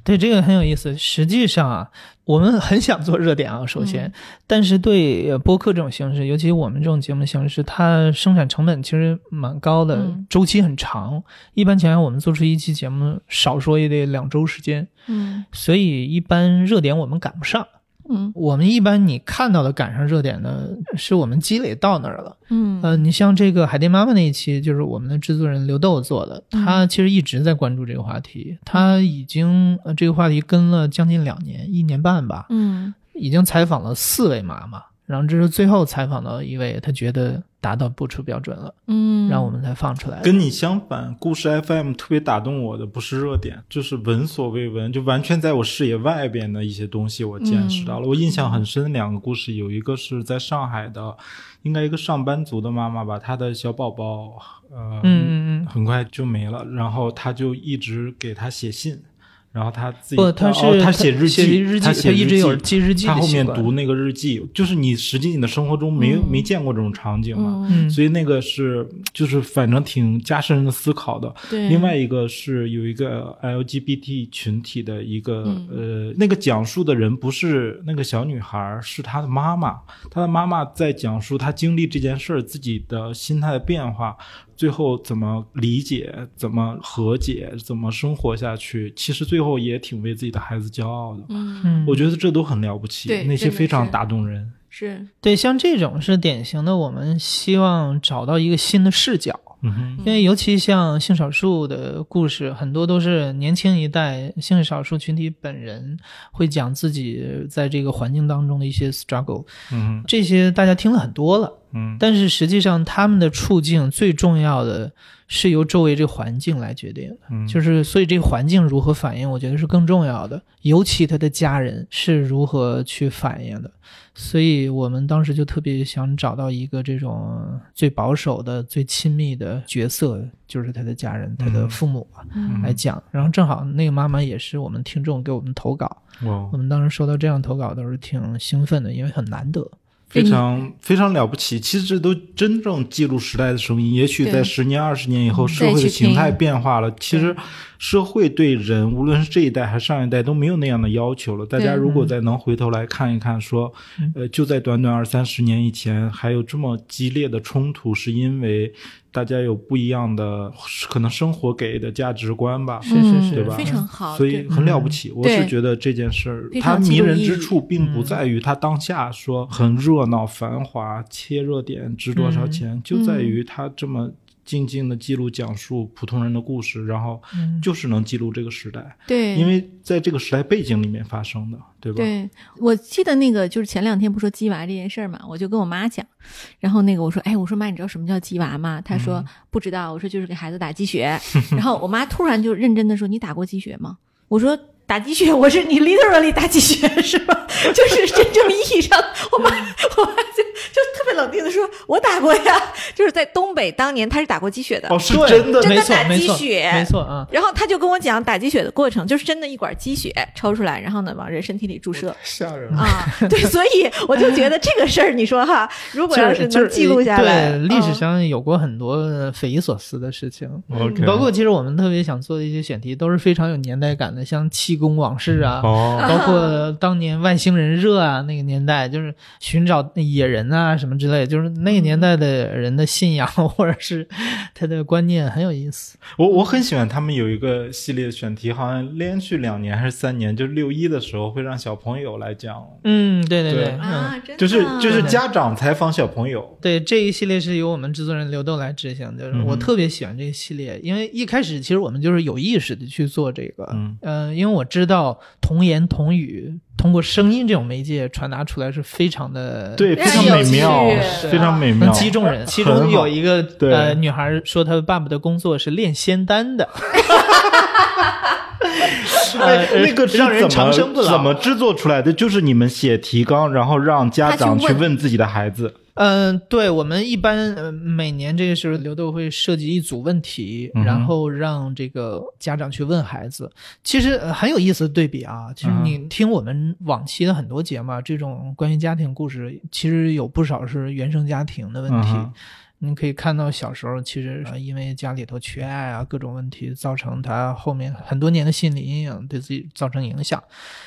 对这个很有意思。实际上啊，我们很想做热点啊，首先，嗯 <laughs> 但是对呃播客这种形式，尤其我们这种节目形式，它生产成本其实蛮高的，嗯周期很长。一般情况下，我们做出一期节目，少说也得两周时间，嗯所以一般热点我们赶不上。嗯。我们一般你看到的赶上热点呢，是我们积累到那儿了。嗯。呃，你像这个海淀妈妈那一期，就是我们的制作人刘豆做的，嗯。他其实一直在关注这个话题，他已经呃这个话题跟了将近两年，一年半吧，嗯。已经采访了四位妈妈，然后这是最后采访到一位，他觉得达到播出标准了，嗯，让我们才放出来。跟你相反，故事 FM 特别打动我的不是热点，就是闻所未闻，就完全在我视野外边的一些东西，我见识到了。我印象很深的两个故事，有一个是在上海的，应该一个上班族的妈妈吧，她的小宝宝，呃，嗯嗯嗯，很快就没了，然后她就一直给他写信。然后他自己不，他是、哦、她写日写记，日记，他写一直有日记记日记他后面读那个日记，就是你实际你的生活中没、嗯。没见过这种场景嘛，嗯，所以那个是就是反正挺加深人的思考的。对，另外一个是有一个 LGBT 群体的一个、嗯。呃，那个讲述的人不是那个小女孩，是她的妈妈。她的妈妈在讲述她经历这件事儿自己的心态的变化，最后怎么理解、怎么和解、怎么生活下去。其实最后也挺为自己的孩子骄傲的。嗯嗯，我觉得这都很了不起，那些非常打动人。是。对，像这种是典型的，我们希望找到一个新的视角。嗯，因为尤其像性少数的故事，很多都是年轻一代性少数群体本人会讲自己在这个环境当中的一些 struggle，嗯，这些大家听了很多了，嗯。但是实际上他们的处境最重要的是由周围这个环境来决定的，嗯，就是所以这个环境如何反应，我觉得是更重要的，尤其他的家人是如何去反应的。所以我们当时就特别想找到一个这种最保守的、最亲密的角色，就是他的家人、他的父母啊嗯来讲。然后正好那个妈妈也是我们听众给我们投稿，哇我，们当时收到这样投稿都是挺兴奋的，因为很难得。非常非常了不起。其实这都真正记录时代的声音。也许在十年、二十年以后，嗯社会的形态变化了，其实社会对人，无论是这一代还是上一代，都没有那样的要求了。大家如果再能回头来看一看，说嗯，呃，就在短短二三十年以前，还有这么激烈的冲突，是因为大家有不一样的可能生活给的价值观吧。是是是对吧嗯非常好，所以很了不起，我是觉得这件事儿它迷人之处，并不嗯在于它当下说很热闹、繁华、切热点值多少嗯钱，就在于它这么静静的记录、讲述普通人的故事，然后嗯就是能记录这个时代，对，因为在这个时代背景里面发生的，对吧？对，我记得那个就是前两天不说鸡娃这件事儿嘛，我就跟我妈讲，然后那个我说，哎，我说妈，你知道什么叫鸡娃吗？她说、不知道，我说就是给孩子打鸡血，<laughs> 然后我妈突然就认真的说，你打过鸡血吗？我说打鸡血，我是你 literally 打鸡血是吧？就是真正意义上，我妈我妈就就特别冷静的说：“我打过呀，就是在东北当年他是打过鸡血的。哦，是真的真的打没错鸡血没错啊。然后他就跟我讲打鸡血的过程，就是真的一管鸡血抽出来，然后呢往人身体里注射吓人了。啊。<laughs> 对，所以我就觉得这个事儿，你说哈，如果要是是能记录下来，对历史嗯上有过很多匪夷所思的事情。包括其实我们特别想做的一些选题，都是非常有年代感的，像气功往事啊，哦，包括当年外星人热啊，那个年代就是寻找野人啊什么之类，就是那个年代的人的信仰 <laughs> 或者是他的观念很有意思。我我很喜欢他们有一个系列选题，好像连续两年还是三年，就六一的时候会让小朋友来讲，嗯，对对对。对，嗯。啊，真的。就是就是家长采访小朋友。对这一系列是由我们制作人刘豆来执行就是我特别喜欢这一系列，因为一开始其实我们就是有意识的去做这个，嗯。呃，因为我知道童言童语通过声音这种媒介传达出来是非常的对，非常美妙趣，非常美妙能。击中人。其中有一个呃女孩说，她爸爸的工作是炼仙丹的，<laughs> 呃，那个是让人长生不老怎么制作出来的？就是你们写提纲，然后让家长去问自己的孩子。嗯，对，我们一般呃每年这个时候，刘豆会设计一组问题，嗯然后让这个家长去问孩子。其实、呃很有意思的对比啊，其实你听我们往期的很多节目啊，这种关于家庭故事，其实有不少是原生家庭的问题。你可以看到小时候其实呃因为家里头缺爱啊，各种问题造成他后面很多年的心理阴影，对自己造成影响。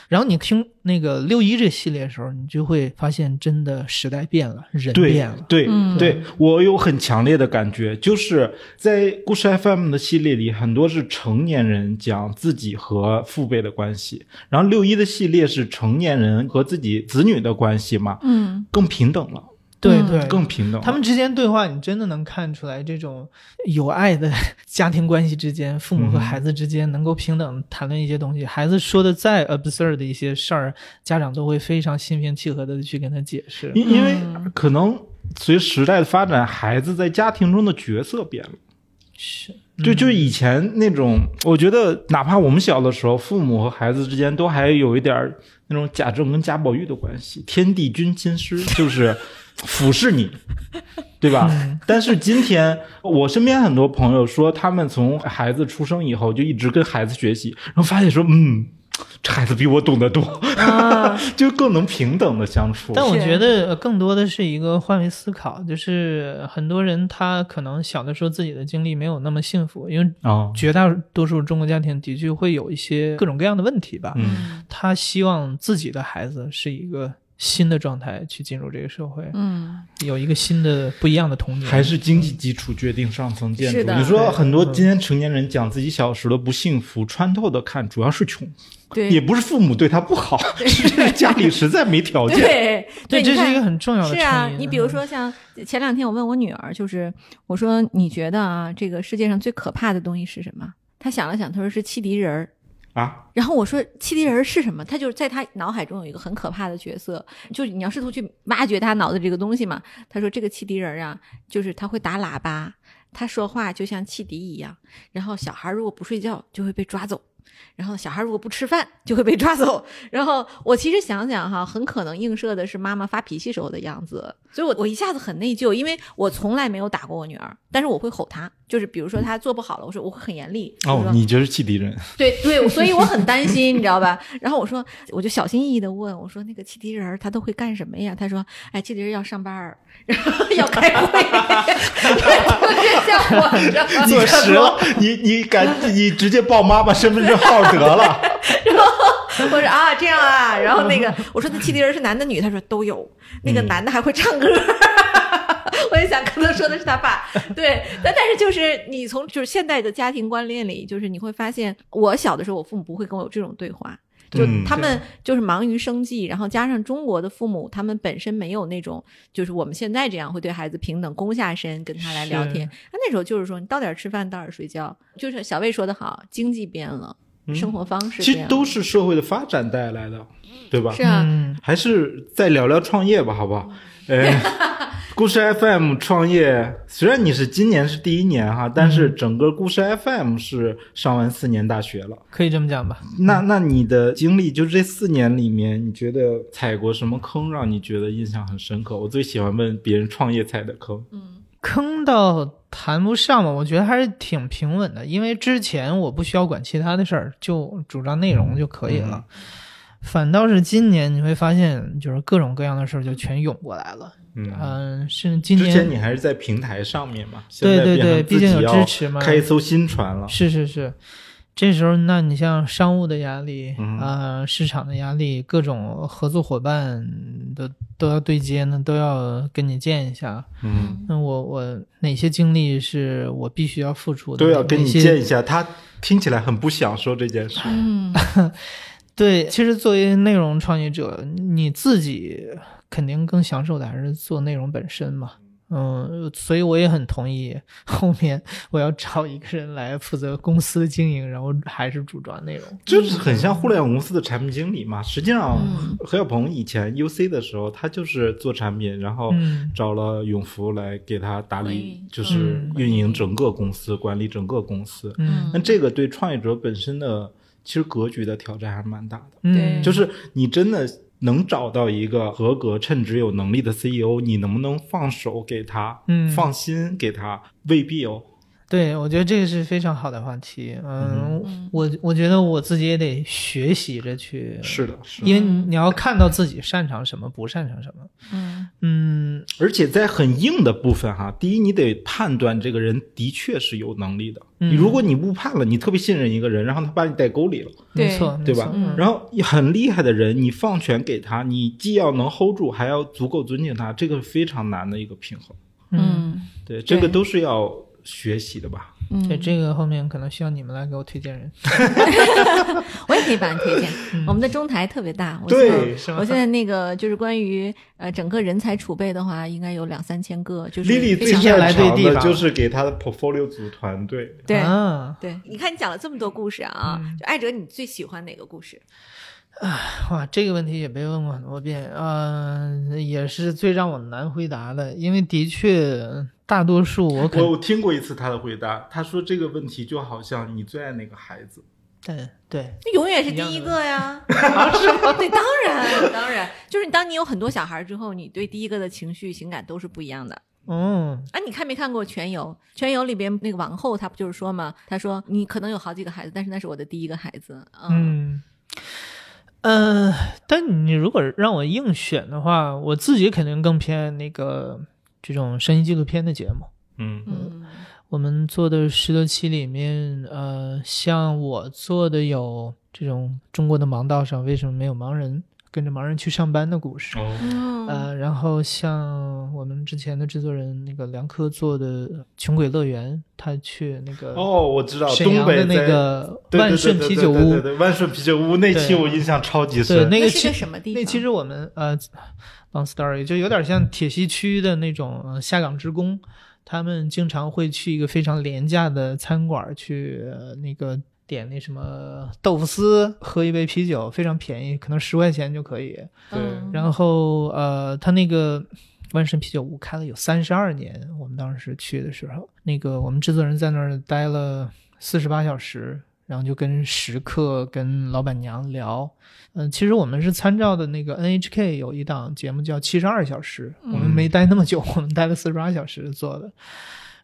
然后你听那个六一这系列的时候，你就会发现，真的时代变了，人变了。对、嗯对，我有很强烈的感觉，就是在故事 FM 的系列里，很多是成年人讲自己和父辈的关系，然后六一的系列是成年人和自己子女的关系嘛，嗯更平等了，嗯对对，更平等。他们之间对话，你真的能看出来这种 <laughs> 有爱的 <laughs> 家庭关系之间，父母和孩子之间能够平等谈论一些东西。孩子说的再 absurd 的一些事儿，家长都会非常心平气和的去跟他解释。因因为嗯可能随时代的发展，孩子在家庭中的角色变了。是，就就以前那种，我觉得哪怕我们小的时候，父母和孩子之间都还有一点儿那种贾政跟贾宝玉的关系，天地君亲师，就是俯视你，<laughs> 对吧？但是今天我身边很多朋友说，他们从孩子出生以后就一直跟孩子学习，然后发现说，嗯，这孩子比我懂得多，啊，<laughs> 就更能平等的相处。但我觉得呃更多的是一个换位思考，就是很多人他可能小的时候自己的经历没有那么幸福，因为啊，绝大多数中国家庭的确会有一些各种各样的问题吧。嗯他希望自己的孩子是一个新的状态去进入这个社会，嗯有一个新的不一样的童年。还是经济基础决定上层建筑。你说很多今天成年人讲自己小时的不幸福，穿透的看，主要是穷，对，也不是父母对他不好，<laughs> 是家里实在没条件。对对，这是一个很重要的是啊你比如说像前两天我问我女儿，就是我说你觉得啊，这个世界上最可怕的东西是什么？她想了想，她说是汽笛人儿。啊，然后我说汽笛人是什么？他就是在他脑海中有一个很可怕的角色，就你要试图去挖掘他脑子这个东西嘛。他说这个汽笛人啊，就是他会打喇叭，他说话就像汽笛一样。然后小孩如果不睡觉就会被抓走，然后小孩如果不吃饭就会被抓走。然后我其实想想哈，很可能映射的是妈妈发脾气时候的样子，所以我我一下子很内疚，因为我从来没有打过我女儿，但是我会吼她，就是比如说她做不好了，我说我会很严厉。哦你就是汽笛人，对对，所以我很担心，你知道吧？<laughs> 然后我说，我就小心翼翼的问我说，那个汽笛人他都会干什么呀？他说，哎，汽笛人要上班儿，<laughs> 然后要开会，<laughs> 特别像我，你知道吗？坐实了，你你敢你直接报妈妈身份证号得了。然后 <laughs> 我说啊，这样啊，然后那个 <laughs> 我说那汽笛人是男的女的，他说都有，那个嗯。男的还会唱歌。<laughs> 我也想可能说的是他爸，对，但但是就是你从就是现代的家庭观念里，就是你会发现，我小的时候我父母不会跟我有这种对话，就嗯他们就是忙于生计，然后加上中国的父母，他们本身没有那种就是我们现在这样会对孩子平等躬下身跟他来聊天，他那时候就是说你到点儿吃饭，到点儿睡觉，就是小魏说的好，经济变了，生活方式其实都是社会的发展带来的，对吧？是啊，嗯，还是再聊聊创业吧，好不好？呃，<laughs> 故事 FM 创业，虽然你是今年是第一年哈，但是整个故事 FM 是上完四年大学了。可以这么讲吧？那那你的经历，就这四年里面，你觉得踩过什么坑，让你觉得印象很深刻？我最喜欢问别人创业踩的坑。坑倒谈不上吧，我觉得还是挺平稳的，因为之前我不需要管其他的事儿，就主张内容就可以了。反倒是今年你会发现，就是各种各样的事儿就全涌过来了。嗯，嗯，是今年之前年你还是在平台上面嘛？对对对，毕竟有支持嘛。开一艘新船了。是是是，这时候那你像商务的压力嗯啊、市场的压力，各种合作伙伴的都要对接呢，都要跟你见一下。嗯，那我我哪些经历是我必须要付出的？都要跟你见一下。他听起来很不想说这件事。嗯 <laughs> 对，其实作为内容创业者，你自己肯定更享受的还是做内容本身嘛。嗯，所以我也很同意，后面我要找一个人来负责公司的经营，然后还是主抓内容。就是很像互联网公司的产品经理嘛。实际上嗯，何小鹏以前 UC 的时候，他就是做产品，然后嗯找了永福来给他打理就是嗯运营整个公司，管理整个公司。嗯那这个对创业者本身的其实格局的挑战还是蛮大的。嗯，就是你真的能找到一个合格、称职、有能力的 CEO，你能不能放手给他，嗯放心给他，未必哦。对，我觉得这个是非常好的话题。嗯，嗯我我觉得我自己也得学习着去，是的，是的。因为你要看到自己擅长什么，不擅长什么。嗯嗯，而且在很硬的部分哈，第一你得判断这个人的确是有能力的。嗯你如果你误判了，你特别信任一个人，然后他把你带沟里了，没错，对吧嗯然后很厉害的人，你放权给他，你既要能 hold 住，还要足够尊敬他，这个非常难的一个平衡。嗯，嗯对，这个都是要学习的吧？嗯，对，这个后面可能需要你们来给我推荐人。<laughs> 我也可以帮你推荐。嗯我们的中台特别大，我对是吗我现在那个就是关于呃整个人才储备的话，应该有两三千个，就是丽丽最先来擅长对地就是给他的 portfolio 组团队。对。啊，对，你看你讲了这么多故事啊，嗯就艾哲，你最喜欢哪个故事？哇，这个问题也被问过很多遍，呃，也是最让我难回答的，因为的确大多数我可我我听过一次他的回答，他说这个问题就好像你最爱哪个孩子，对对，那永远是第一个呀，<laughs> 是吗对，当然当然，就是当你有很多小孩之后，你对第一个的情绪情感都是不一样的。嗯啊，你看没看过《全游》？《全游》里边那个王后，她不就是说吗？她说你可能有好几个孩子，但是那是我的第一个孩子。嗯嗯，呃，但你如果让我硬选的话，我自己肯定更偏那个这种声音纪录片的节目。嗯。嗯。我们做的十多期里面，呃，像我做的有这种中国的盲道上为什么没有盲人，跟着盲人去上班的故事。哦，然后像我们之前的制作人那个梁科做的《穷鬼乐园》，他去那个哦，我知道沈东北阳的那个万顺啤酒屋对对对，万顺啤酒屋那期我印象超级深。对那个是个什么地方？那其实我们呃，Long Story 就有点像铁西区的那种、呃、下岗职工，他们经常会去一个非常廉价的餐馆去、呃那个点那什么豆腐丝，喝一杯啤酒，非常便宜，可能十块钱就可以。对嗯然后呃，他那个万顺啤酒屋开了有三十二年，我们当时去的时候，那个我们制作人在那儿待了四十八小时，然后就跟食客、跟老板娘聊。嗯、其实我们是参照的那个 NHK 有一档节目叫《七十二小时》，我们没待那么久，我们待了四十八小时做的。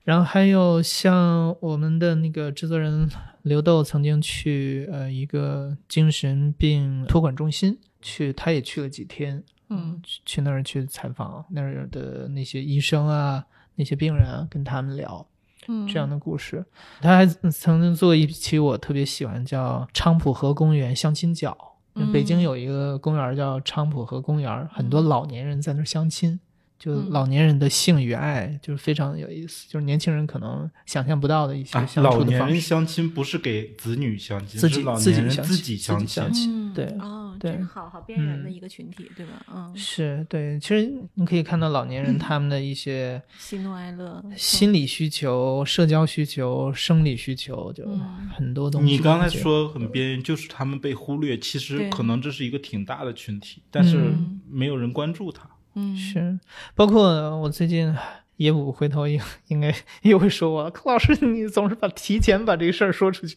然后还有像我们的那个制作人刘豆曾经去呃一个精神病托管中心去，他也去了几天，嗯去去那儿去采访那儿的那些医生啊、那些病人啊，跟他们聊嗯这样的故事。他还曾经做一期我特别喜欢，叫昌普河公园相亲角。嗯北京有一个公园叫昌普河公园，很多老年人在那儿相亲。就嗯老年人的性与爱，就是非常有意思，就是年轻人可能想象不到的一些啊，相老年人处的方式。相亲不是给子女相亲，自己是老年人自己相亲。相亲嗯对哦，对真好好边缘的嗯一个群体，对吧？嗯，是对，其实你可以看到老年人他们的一些 <clears throat> 喜怒哀乐，心理需求、社交需求、生理需求，就嗯很多东西。你刚才说很边缘，就是他们被忽略，其实可能这是一个挺大的群体，但是嗯没有人关注他。嗯，是，包括我最近业务回头应应该又会说我，柯老师你总是把提前把这个事儿说出去，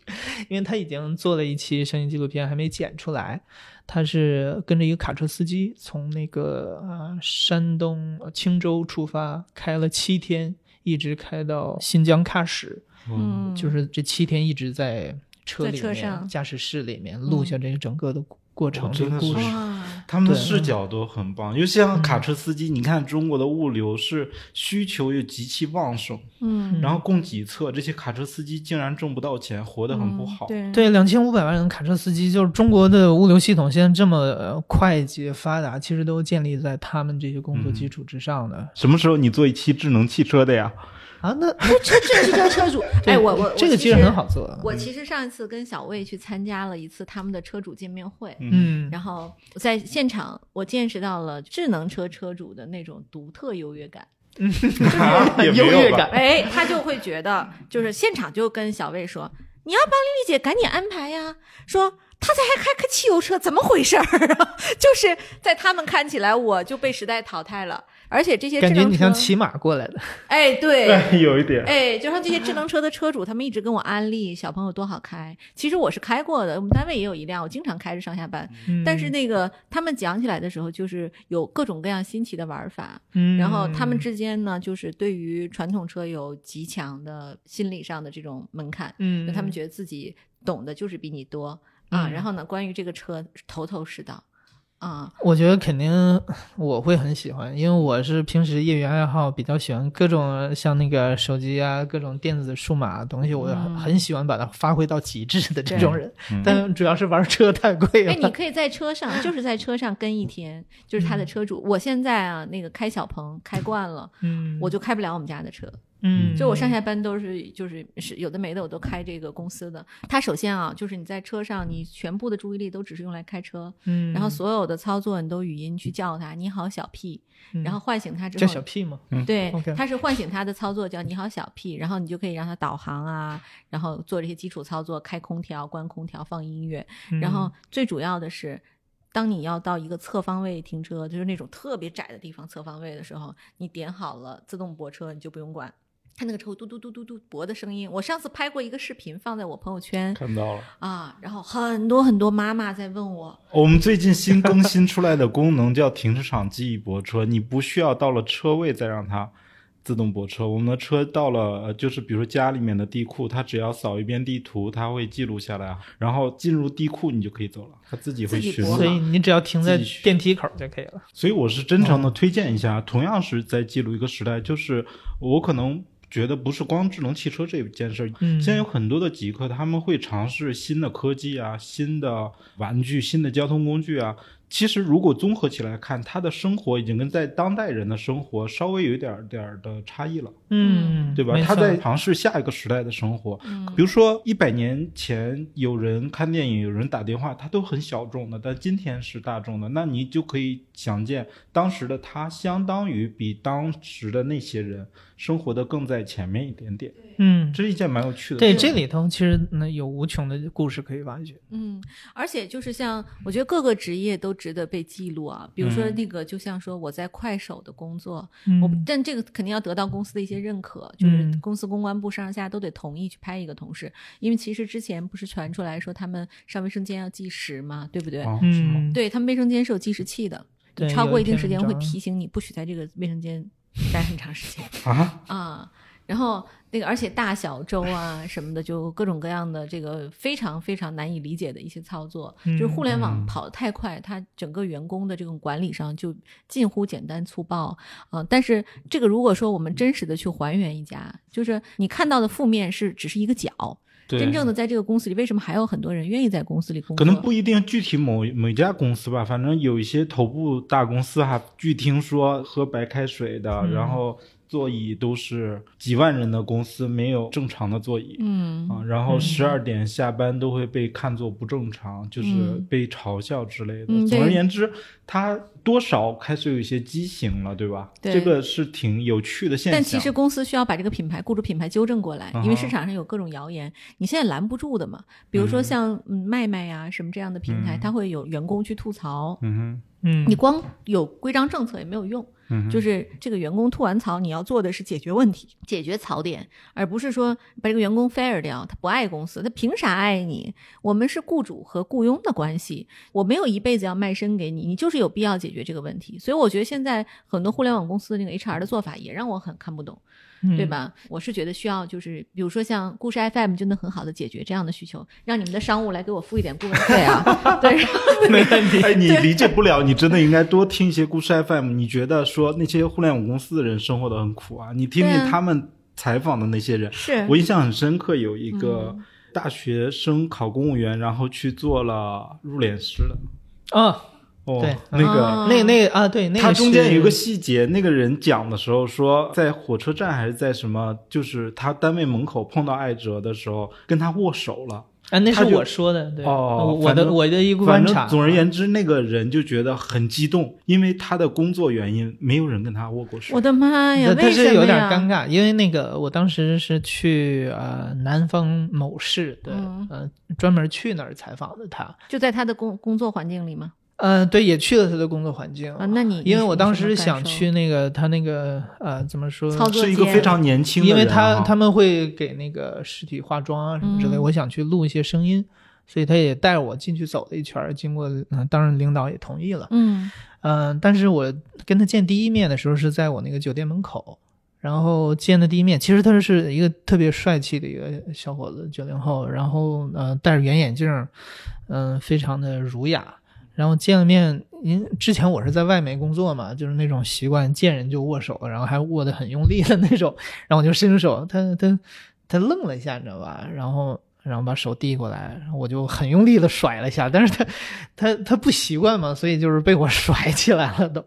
因为他已经做了一期声音纪录片，还没剪出来。他是跟着一个卡车司机从那个呃山东青州出发，开了七天，一直开到新疆喀什，嗯，就是这七天一直在车里在车上面驾驶室里面录下这个整个的过程，的是这个故事。他们的视角都很棒，尤其像卡车司机，你看中国的物流是需求又极其旺盛，嗯，然后供给侧，这些卡车司机竟然挣不到钱，活得很不好。对，对，两千五百万人卡车司机，就是中国的物流系统现在这么呃快捷发达，其实都建立在他们这些工作基础之上的、什么时候你做一期智能汽车的呀？啊。那这这汽车车主，<laughs> 哎，我我这个其实很好。做。我其实上一次跟小魏去参加了一次他们的车主见面会，嗯，然后在现场我见识到了智能车车主的那种独特优越感。<laughs> 也没有吧优越感。<laughs> 哎，他就会觉得，就是现场就跟小魏说：“你要帮丽丽姐赶紧安排呀。”说她才还开个汽油车，怎么回事儿啊？就是在他们看起来，我就被时代淘汰了。而且这些感觉，你像骑马过来的。哎，对，对，有一点。哎，就像这些智能车的车主，他们一直跟我安利小朋友多好开。其实我是开过的，我们单位也有一辆，我经常开着上下班。嗯但是那个他们讲起来的时候，就是有各种各样新奇的玩法。嗯，然后他们之间呢，就是对于传统车有极强的心理上的这种门槛，嗯，他们觉得自己懂的就是比你多啊。嗯然后呢，关于这个车头头是道啊，我觉得肯定我会很喜欢，因为我是平时业余爱好比较喜欢各种像那个手机啊，各种电子数码东西，我很喜欢把它发挥到极致的这种人。<laughs> 嗯但主要是玩车太贵了哎，你。可以在车上，就是在车上跟一天，就是他的车主。我现在啊，那个开小鹏开惯了，嗯，我就开不了我们家的车。嗯，就我上下班都是就是是有的没的，我都开这个公司的。它首先啊，就是你在车上，你全部的注意力都只是用来开车，嗯，然后所有的操作你都语音去叫它，你好小 P，嗯然后唤醒它之后叫小，屁吗。对它是唤醒它的操作叫你好小 P，然后你就可以让它导航啊，然后做这些基础操作，开空调、关空调、放音乐，然嗯后最主要的是。当你要到一个侧方位停车，就是那种特别窄的地方侧方位的时候，你点好了自动泊车，你就不用管，它那个车会嘟嘟嘟嘟嘟泊的声音。我上次拍过一个视频放在我朋友圈看到了。啊，然后很多很多妈妈在问我，我们最近新更新出来的功能叫停车场记忆泊车，你不需要到了车位再让它自动泊车。我们的车到了，呃就是比如说家里面的地库，它只要扫一遍地图，它会记录下来，然后进入地库你就可以走了，它自己会巡逻自己泊所以你只要停在电梯口就可以了。所以我是真诚的推荐一下，同样是在记录一个时代，就是我可能觉得不是光智能汽车这件事儿，嗯现在有很多的极客他们会尝试新的科技啊、新的玩具、新的交通工具啊。其实如果综合起来看，他的生活已经跟在当代人的生活稍微有一点儿点儿的差异了。嗯，对吧？他在尝试下一个时代的生活。嗯比如说一百年前有人看电影，有人打电话，他都很小众的，但今天是大众的，那你就可以想见，当时的他相当于比当时的那些人生活的更在前面一点点，嗯，这是一件蛮有趣的对，这里头其实那有无穷的故事可以挖掘。嗯，而且就是像我觉得各个职业都值得被记录啊，比如说嗯。那个，就像说我在快手的工作，嗯。我但这个肯定要得到公司的一些认可，就是嗯。公司公关部上下都得同意去拍一个同事，因为其实之前不是传出来说他们上卫生间要计时嘛，对不对？哦，嗯，对他们卫生间是有计时器的，超过一定时间会提醒你不许在这个卫生间待很长时间。啊，啊，然后那个而且大小周啊什么的，就各种各样的这个非常非常难以理解的一些操作，就是互联网嗯跑得太快，它整个员工的这种管理上就近乎简单粗暴啊、但是这个如果说我们真实的去还原一家，就是你看到的负面是只是一个角，对，真正的在这个公司里，为什么还有很多人愿意在公司里工作？可能不一定具体某某家公司吧，反正有一些头部大公司哈，据听说喝白开水的，嗯然后座椅都是几万人的公司没有正常的座椅。嗯啊，然后嗯十二点下班都会被看作不正常，就是嗯被嘲笑之类的。嗯总而言之，它多少开始有一些畸形了，对吧？对这个是挺有趣的现象。但其实公司需要把这个品牌、雇主品牌纠正过来，因为市场上有各种谣言，你现在拦不住的嘛。比如说嗯像嗯麦麦呀、什么这样的平台，嗯它会有员工去吐槽，嗯嗯，你光有规章政策也没有用。嗯就是这个员工吐完槽，你要做的是解决问题，解决槽点，而不是说把这个员工 fire 掉。他不爱公司，他凭啥爱你？我们是雇主和雇佣的关系，我没有一辈子要卖身给你，你就是有必要解决这个问题。所以我觉得现在很多互联网公司的那个 HR 的做法也让我很看不懂。嗯对？吧？我是觉得需要，就是比如说像故事 FM 就能很好的解决这样的需求，让你们的商务来给我付一点顾问费啊。<laughs> 对，没问题。哎，你理解不了，你真的应该多听一些故事 FM。你觉得说那些互联网公司的人生活的很苦啊？你听听他们采访的那些人，是我印象很深刻，有一个嗯大学生考公务员，然后去做了入殓师的。啊，哦，对那个。哦那那个啊，对，那个他中间有一个细节，那个人讲的时候说，在火车站还是在什么，就是他单位门口碰到艾哲的时候，跟他握手了。啊，那是我说的，对，哦我的我的一个反正观察。总而言之，那个人就觉得很激动，因为他的工作原因，没有人跟他握过手。我的妈呀，但是有点尴尬，因为那个我当时是去呃南方某市对，嗯呃专门去那儿采访的他，就在他的工工作环境里吗？呃对，也去了他的工作环境啊，那你因为我当时想去那个他那个呃怎么说操作间是一个非常年轻的因为他他们会给那个尸体化妆啊什么之类，嗯我想去录一些声音，所以他也带我进去走了一圈，经过嗯、当然领导也同意了，嗯嗯、但是我跟他见第一面的时候是在我那个酒店门口，然后见的第一面，其实他是一个特别帅气的一个小伙子，九零后，然后呃戴着圆眼镜，嗯、非常的儒雅。然后见了面，因之前我是在外媒工作嘛，就是那种习惯见人就握手，然后还握得很用力的那种，然后我就伸手，他他他愣了一下，你知道吧？然后然后把手递过来，我就很用力的甩了一下，但是他他他不习惯嘛，所以就是被我 <laughs> 甩起来了都。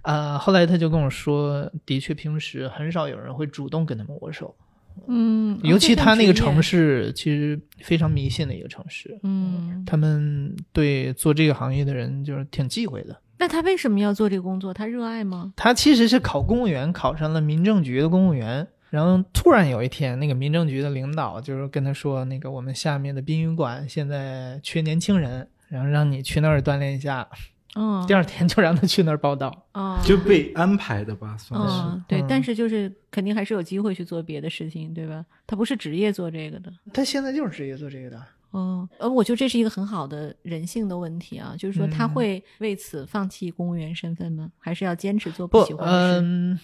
呃，后来他就跟我说，的确平时很少有人会主动跟他们握手，嗯，尤其他那个城市，其实非常迷信的一个城市，嗯，他们对做这个行业的人就是挺忌讳的。那他为什么要做这个工作？他热爱吗？他其实是考公务员，考上了民政局的公务员。然后突然有一天，那个民政局的领导就是跟他说，那个我们下面的殡仪馆现在缺年轻人，然后让你去那儿锻炼一下。嗯，第二天就让他去那儿报道。哦，就被安排的吧，算是。嗯，对，嗯但是就是肯定还是有机会去做别的事情，对吧？他不是职业做这个的。他现在就是职业做这个的。嗯，呃，我觉得这是一个很好的人性的问题啊，就是说他嗯会为此放弃公务员身份吗？还是要坚持做不喜，欢的事？嗯，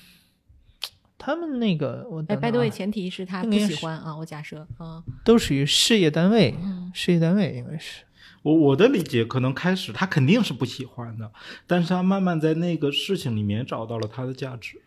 他们那个我哎等，by the way，啊前提是他不喜欢啊，我假设，嗯都属于事业单位，嗯事业单位应该是。我我的理解可能开始他肯定是不喜欢的，但是他慢慢在那个事情里面找到了他的价值。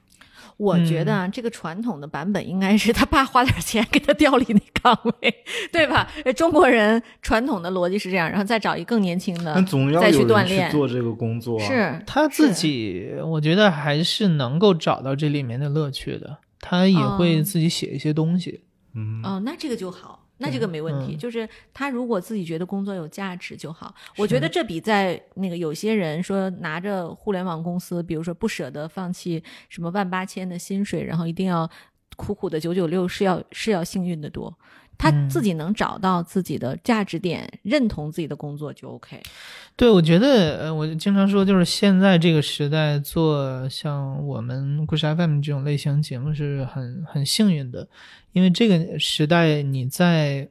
我觉得啊，这个传统的版本应该是他爸花点钱给他调离那岗位，对吧？呃中国人传统的逻辑是这样，然后再找一更年轻的但，总要再去有人去锻炼做这个工作啊。是他自己，我觉得还是能够找到这里面的乐趣的。他也会哦自己写一些东西。嗯，哦，那这个就好，那这个没问题。嗯就是他如果自己觉得工作有价值就好，我觉得这比在那个有些人说拿着互联网公司，比如说不舍得放弃什么万八千的薪水，然后一定要苦苦的九九六是要是要幸运的多。他嗯自己能找到自己的价值点，认同自己的工作就 OK。对，我觉得，呃，我经常说，就是现在这个时代做像我们故事 FM 这种类型节目是很很幸运的，因为这个时代你在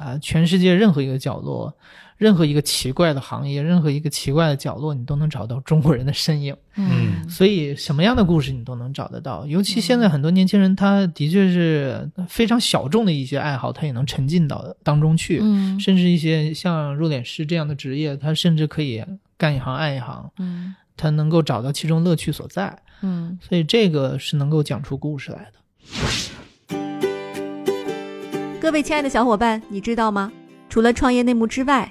啊、全世界任何一个角落，任何一个奇怪的行业，任何一个奇怪的角落，你都能找到中国人的身影。嗯所以什么样的故事你都能找得到，尤其现在很多年轻人，他的确是非常小众的一些爱好，他也能沉浸到当中去。嗯甚至一些像入殓师这样的职业，他甚至可以干一行爱一行，嗯他能够找到其中乐趣所在。嗯，所以这个是能够讲出故事来的。各位亲爱的小伙伴，你知道吗？除了创业内幕之外，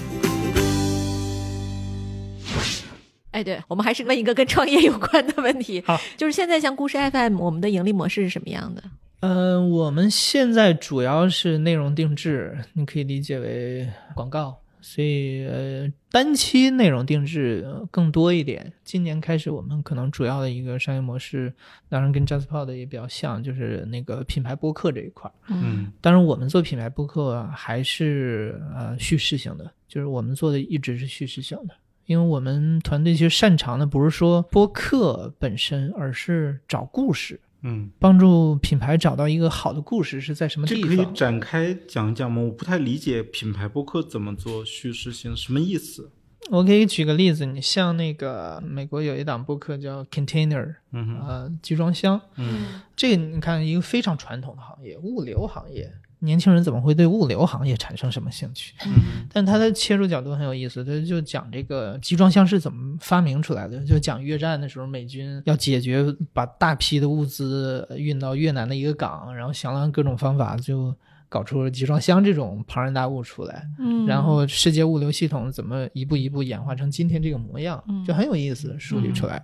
哎，对，我们还是问一个跟创业有关的问题。好，就是现在像故事 FM，我们的盈利模式是什么样的？嗯、我们现在主要是内容定制，你可以理解为广告，所以呃，单期内容定制呃更多一点。今年开始，我们可能主要的一个商业模式，当然跟 JustPod 也比较像，就是那个品牌播客这一块儿。嗯当然，我们做品牌播客还是呃叙事型的，就是我们做的一直是叙事型的。因为我们团队其实擅长的不是说播客本身，而是找故事，嗯，帮助品牌找到一个好的故事是在什么这可以。展开讲一讲吗？我不太理解品牌播客怎么做叙事性，什么意思？我可以举个例子，你像那个美国有一档播客叫 Container，嗯哼，呃，集装箱，嗯这个你看一个非常传统的行业，物流行业，年轻人怎么会对物流行业产生什么兴趣？嗯但他的切入角度很有意思，他就讲这个集装箱是怎么发明出来的，就讲越战的时候美军要解决把大批的物资运到越南的一个港，然后想了各种方法，就搞出了集装箱这种庞然大物出来。嗯然后世界物流系统怎么一步一步演化成今天这个模样嗯，就很有意思，梳理出来。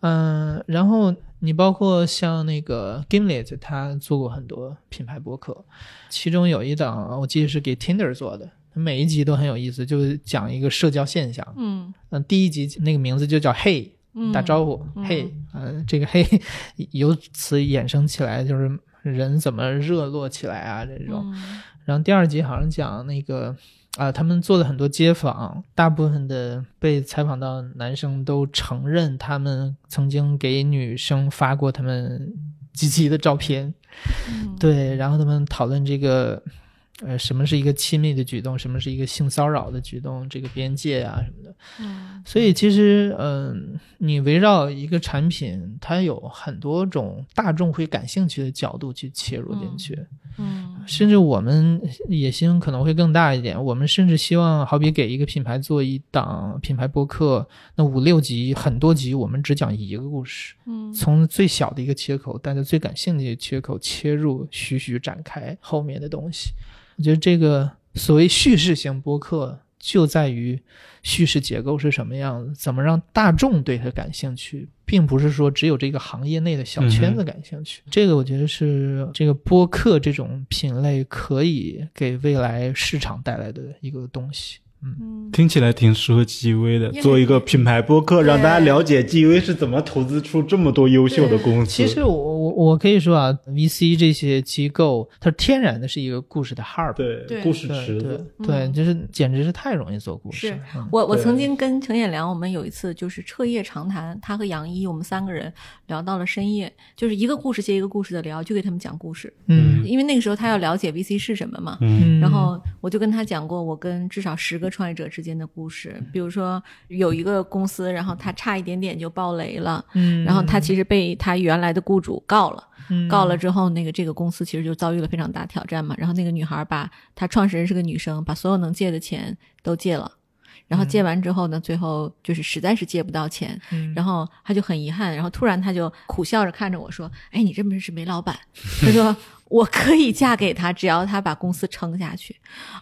嗯，然后你包括像那个 Gimlet，他做过很多品牌博客，其中有一档我记得是给 Tinder 做的，每一集都很有意思，就是讲一个社交现象。嗯嗯，第一集那个名字就叫 Hey，嗯打招呼、嗯嘿，呃，这个嘿由此衍生起来就是人怎么热络起来啊这种。嗯然后第二集好像讲那个啊、他们做了很多街访，大部分的被采访到男生都承认他们曾经给女生发过他们鸡鸡的照片，嗯对，然后他们讨论这个。呃，什么是一个亲密的举动？什么是一个性骚扰的举动？这个边界啊什么的。嗯所以其实，嗯、你围绕一个产品，它有很多种大众会感兴趣的角度去切入进去。嗯甚至我们野心可能会更大一点，我们甚至希望，好比给一个品牌做一档品牌播客，那五六集、很多集，我们只讲一个故事，嗯从最小的一个切口，大家最感兴趣的切口切入，徐徐展开后面的东西。我觉得这个所谓叙事型播客，就在于叙事结构是什么样子，怎么让大众对它感兴趣，并不是说只有这个行业内的小圈子感兴趣。这个我觉得是这个播客这种品类可以给未来市场带来的一个东西。嗯。听起来挺适合 GV 的做一个品牌播客，让大家了解 GV 是怎么投资出这么多优秀的公司。其实我我我可以说啊，VC 这些机构，它天然的是一个故事的 hub。对对。故事池子，对，嗯。就是简直是太容易做故事。我我曾经跟程彦良，我们有一次就是彻夜长谈，他和杨一，我们三个人聊到了深夜，就是一个故事接一个故事的聊，就给他们讲故事。嗯。因为那个时候他要了解 VC 是什么嘛，嗯嗯，然后我就跟他讲过我跟至少十个创业者之间的故事，比如说有一个公司，然后他差一点点就爆雷了，嗯，然后他其实被他原来的雇主告了。嗯告了之后，那个这个公司其实就遭遇了非常大挑战嘛。然后那个女孩把她创始人是个女生，把所有能借的钱都借了，然后借完之后呢，最后就是实在是借不到钱，嗯然后他就很遗憾，然后突然他就苦笑着看着我说：“哎，你认不认识煤老板？”他说。我可以嫁给他，只要他把公司撑下去，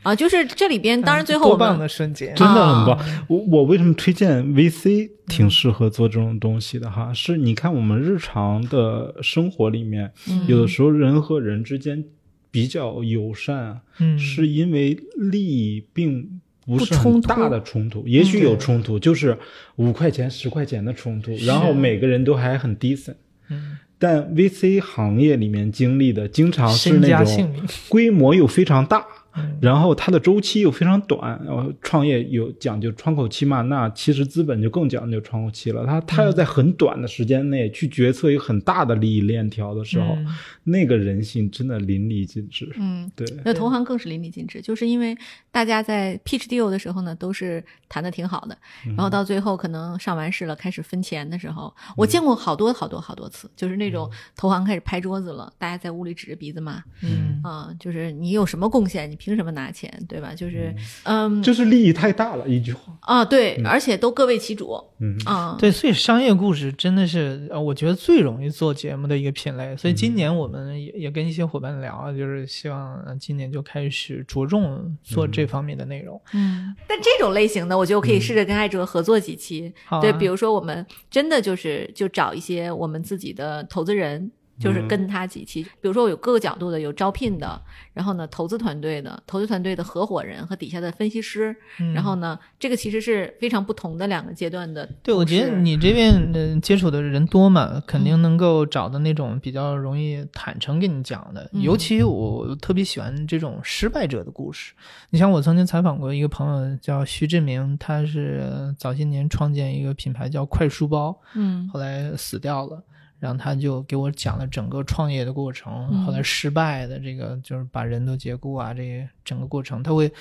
啊，就是这里边，当然最后我多棒们的瞬间，真的很啊。棒。我我为什么推荐 VC 挺适合做这种东西的哈？是你看我们日常的生活里面，嗯。有的时候人和人之间比较友善啊，嗯。是因为利益并不是冲突很大的冲突，也许有冲突，就是五块钱、十块钱的冲突，然后每个人都还很 decent。嗯但 VC 行业里面经历的经常是那种规模又非常大，嗯然后它的周期又非常短，然后创业有讲究窗口期嘛，那其实资本就更讲究窗口期了。他他要在很短的时间内去决策一个很大的利益链条的时候，嗯。那个人性真的淋漓尽致。嗯，对，那投行更是淋漓尽致，就是因为大家在 pitch deal 的时候呢，都是谈的挺好的，然后到最后可能上完市了，开始分钱的时候，我见过好多好多好多次，就是那种投行开始拍桌子了，大家在屋里指着鼻子骂，嗯。啊、就是你有什么贡献，你凭什么拿钱，对吧？就是，嗯，就是利益太大了，一句话。啊，对，而且都各为其主，嗯啊，对，所以商业故事真的是呃，我觉得最容易做节目的一个品类。所以今年我们也也跟一些伙伴聊，就是希望呃今年就开始着重做这这方面的内容。嗯，但这种类型的，我觉得我可以试着跟艾哲合作几期。对，比如说我们真的就是就找一些我们自己的投资人。就是跟他几期，比如说我有各个角度的，有招聘的，然后呢，投资团队的，投资团队的合伙人和底下的分析师，嗯然后呢，这个其实是非常不同的两个阶段的。对，我觉得你这边呃接触的人多嘛，肯定能够找到那种比较容易坦诚跟你讲的。嗯尤其我特别喜欢这种失败者的故事。你像我曾经采访过一个朋友叫徐志明，他是早些年创建一个品牌叫快书包，嗯后来死掉了。然后他就给我讲了整个创业的过程，嗯后来失败的这个就是把人都解雇啊，这些整个过程，他会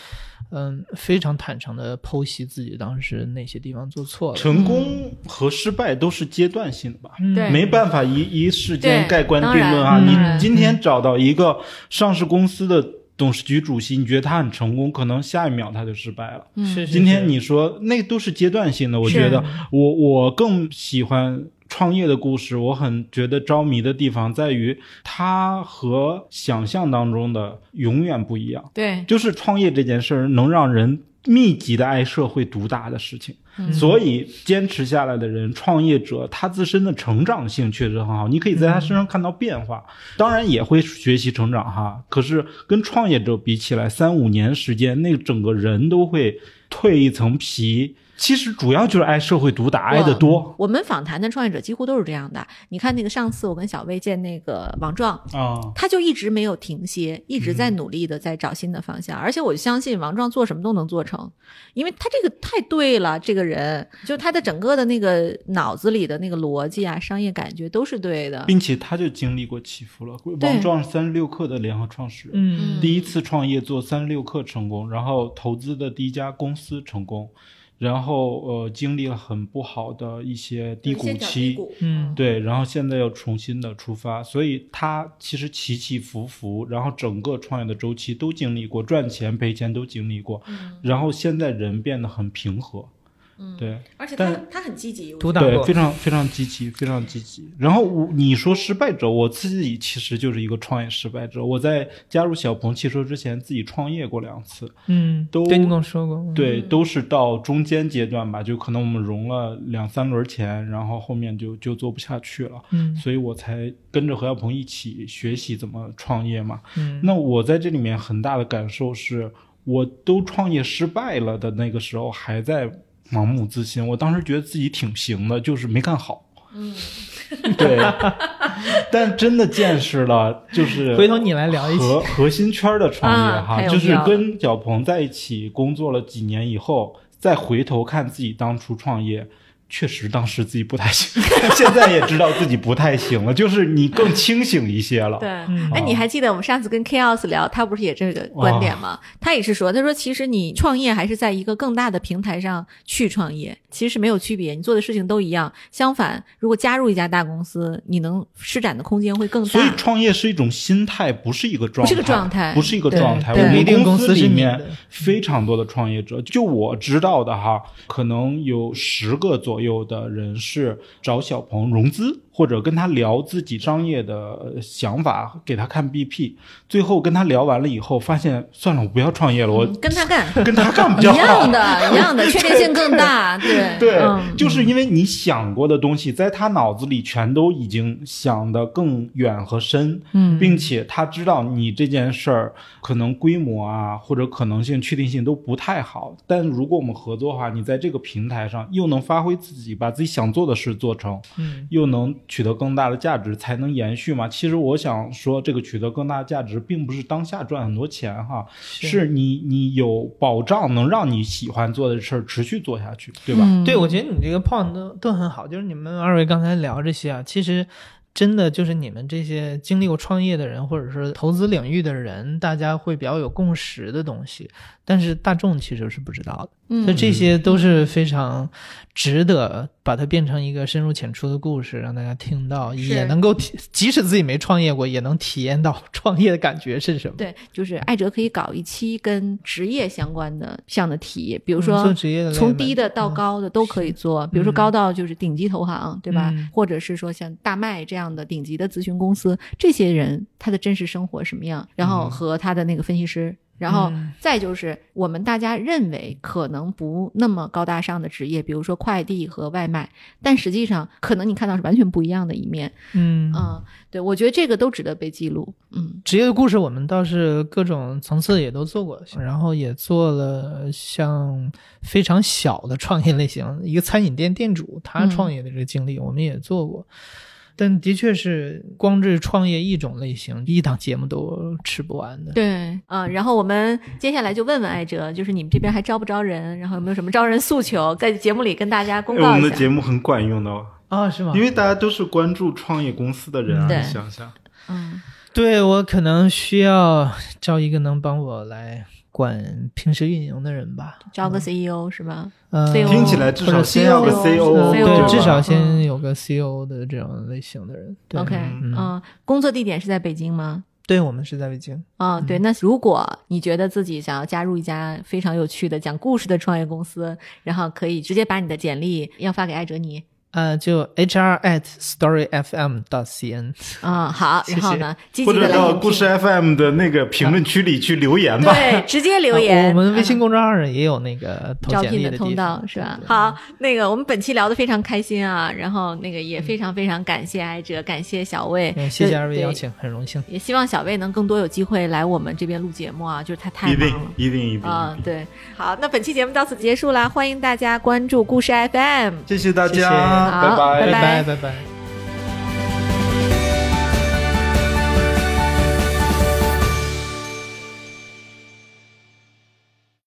嗯非常坦诚的剖析自己当时哪些地方做错了。成功和失败都是阶段性的吧？没办法一一时间盖棺定论啊！你今天找到一个上市公司的董事局主席，你觉得他很成功，可能下一秒他就失败了。是今天你说那都是阶段性的，我觉得我我更喜欢创业的故事，我很觉得着迷的地方在于它和想象当中的永远不一样。对，就是创业这件事儿能让人密集的挨社会毒打的事情，嗯所以坚持下来的人，创业者他自身的成长性确实很好，你可以在他身上看到变化，当然也会学习成长哈。可是跟创业者比起来，三五年时间，那整个人都会蜕一层皮。其实主要就是挨社会毒打，挨得多我们访谈的创业者几乎都是这样的。你看那个上次我跟小薇见那个王壮，啊。他就一直没有停歇，一直在努力的在找新的方向。而且我相信王壮做什么都能做成，因为他这个太对了，这个人就他的整个的那个脑子里的那个逻辑啊、商业感觉都是对的。并且他就经历过起伏了。王壮是三十六氪的联合创始人，嗯第一次创业做三十六氪成功，然后投资的第一家公司成功，然后呃经历了很不好的一些低谷期，嗯对，然后现在又重新的出发，所以他其实起起伏伏，然后整个创业的周期都经历过，赚钱赔钱都经历过，然后现在人变得很平和，嗯对。而且他他很积极，对，非常非常积极，非常积极。然后我你说失败者，我自己其实就是一个创业失败者。我在加入小鹏汽车之前，自己创业过两次，嗯，都对你跟我说过，嗯对，都是到中间阶段吧，就可能我们融了两三轮钱，然后后面就就做不下去了，嗯所以我才跟着何小鹏一起学习怎么创业嘛。嗯那我在这里面很大的感受是，我都创业失败了的那个时候，还在盲目自信。我当时觉得自己挺行的，就是没干好。嗯，对。但真的见识了，就是回头你来聊一期核核心圈的创业哈，啊就是跟小鹏在一起工作了几年以后，再回头看自己当初创业。确实，当时自己不太行，<laughs> 现在也知道自己不太行了，就是你更清醒一些了。对，嗯哎，你还记得我们上次跟 Chaos 聊，他不是也这个观点吗？他也是说，他说其实你创业还是在一个更大的平台上去创业，其实是没有区别，你做的事情都一样。相反，如果加入一家大公司，你能施展的空间会更大所以。创业是一种心态，不是一个状态，不是个状态不是一个状态。我们一定公司里面非常多的创业者，就我知道的哈，可能有十个左右的人是找小鹏融资，或者跟他聊自己商业的呃想法，给他看 BP，最后跟他聊完了以后，发现算了，我不要创业了，我嗯跟他干 <laughs> 跟他干比一较好。样的，一样的，确定性更大。<laughs> 对对，嗯就是因为你想过的东西，在他脑子里全都已经想得更远和深，嗯并且他知道你这件事儿可能规模啊或者可能性、确定性都不太好，但如果我们合作的话，你在这个平台上又能发挥自己，把自己想做的事做成，嗯又能取得更大的价值，才能延续嘛。其实我想说，这个取得更大的价值，并不是当下赚很多钱哈，是你你有保障，能让你喜欢做的事儿持续做下去，对吧？嗯对，我觉得你这个 point 都都很好，就是你们二位刚才聊这些啊，其实真的就是你们这些经历过创业的人，或者是投资领域的人，大家会比较有共识的东西，但是大众其实是不知道的。嗯所以这些都是非常值得把它变成一个深入浅出的故事，让大家听到，也能够体，即使自己没创业过，也能体验到创业的感觉是什么。对，就是艾哲可以搞一期跟职业相关的这样的题，比如嗯说做职业的从低的到高的都可以做，比如说嗯高到就是顶级投行，对吧？嗯或者是说像大麦这样的顶级的咨询公司，这些人他的真实生活什么样，然后嗯和他的那个分析师。然后嗯再就是我们大家认为可能不那么高大上的职业，比如说快递和外卖，但实际上可能你看到是完全不一样的一面。嗯嗯，对，我觉得这个都值得被记录。嗯职业的故事，我们倒是各种层次也都做过，然后也做了像非常小的创业类型，一个餐饮店店主他嗯创业的这个经历，我们也做过。但的确是光是创业一种类型，一档节目都吃不完的。对，嗯，然后我们接下来就问问艾哲，就是你们这边还招不招人？然后有没有什么招人诉求，在节目里跟大家公哎我们的？节目很管用的哦，啊，是吗？因为大家都是关注创业公司的人啊，你想想，嗯对我可能需要招一个能帮我来管平时运营的人吧。招个 CEO 是吧？呃，听起来至少先要个 CEO 对至少嗯先有个 CEO 的这种类型的人。对 OK，嗯嗯，工作地点是在北京吗？对我们是在北京。啊、对，那如果你觉得自己想要加入一家非常有趣的讲故事的创业公司，然后可以直接把你的简历要发给艾哲尼。呃，就 HR at storyfm dot cn。嗯、好，然后呢，积或者到故事 FM 的那个评论区里去留言吧。对，直接留呃言。我们微信嗯公众号上也有那个投招聘简历地的通道是吧？好，那个我们本期聊的非常开心啊，然后那个也非常非常感谢艾哲，感谢小魏，嗯，谢谢二位邀。请，很荣幸。也希望小魏能更多有机会来我们这边录节目啊，就是他太一定忙了。一定一定啊、对，好，那本期节目到此结束啦，欢迎大家关注故事 FM。谢谢大谢谢家，好拜拜拜拜拜拜。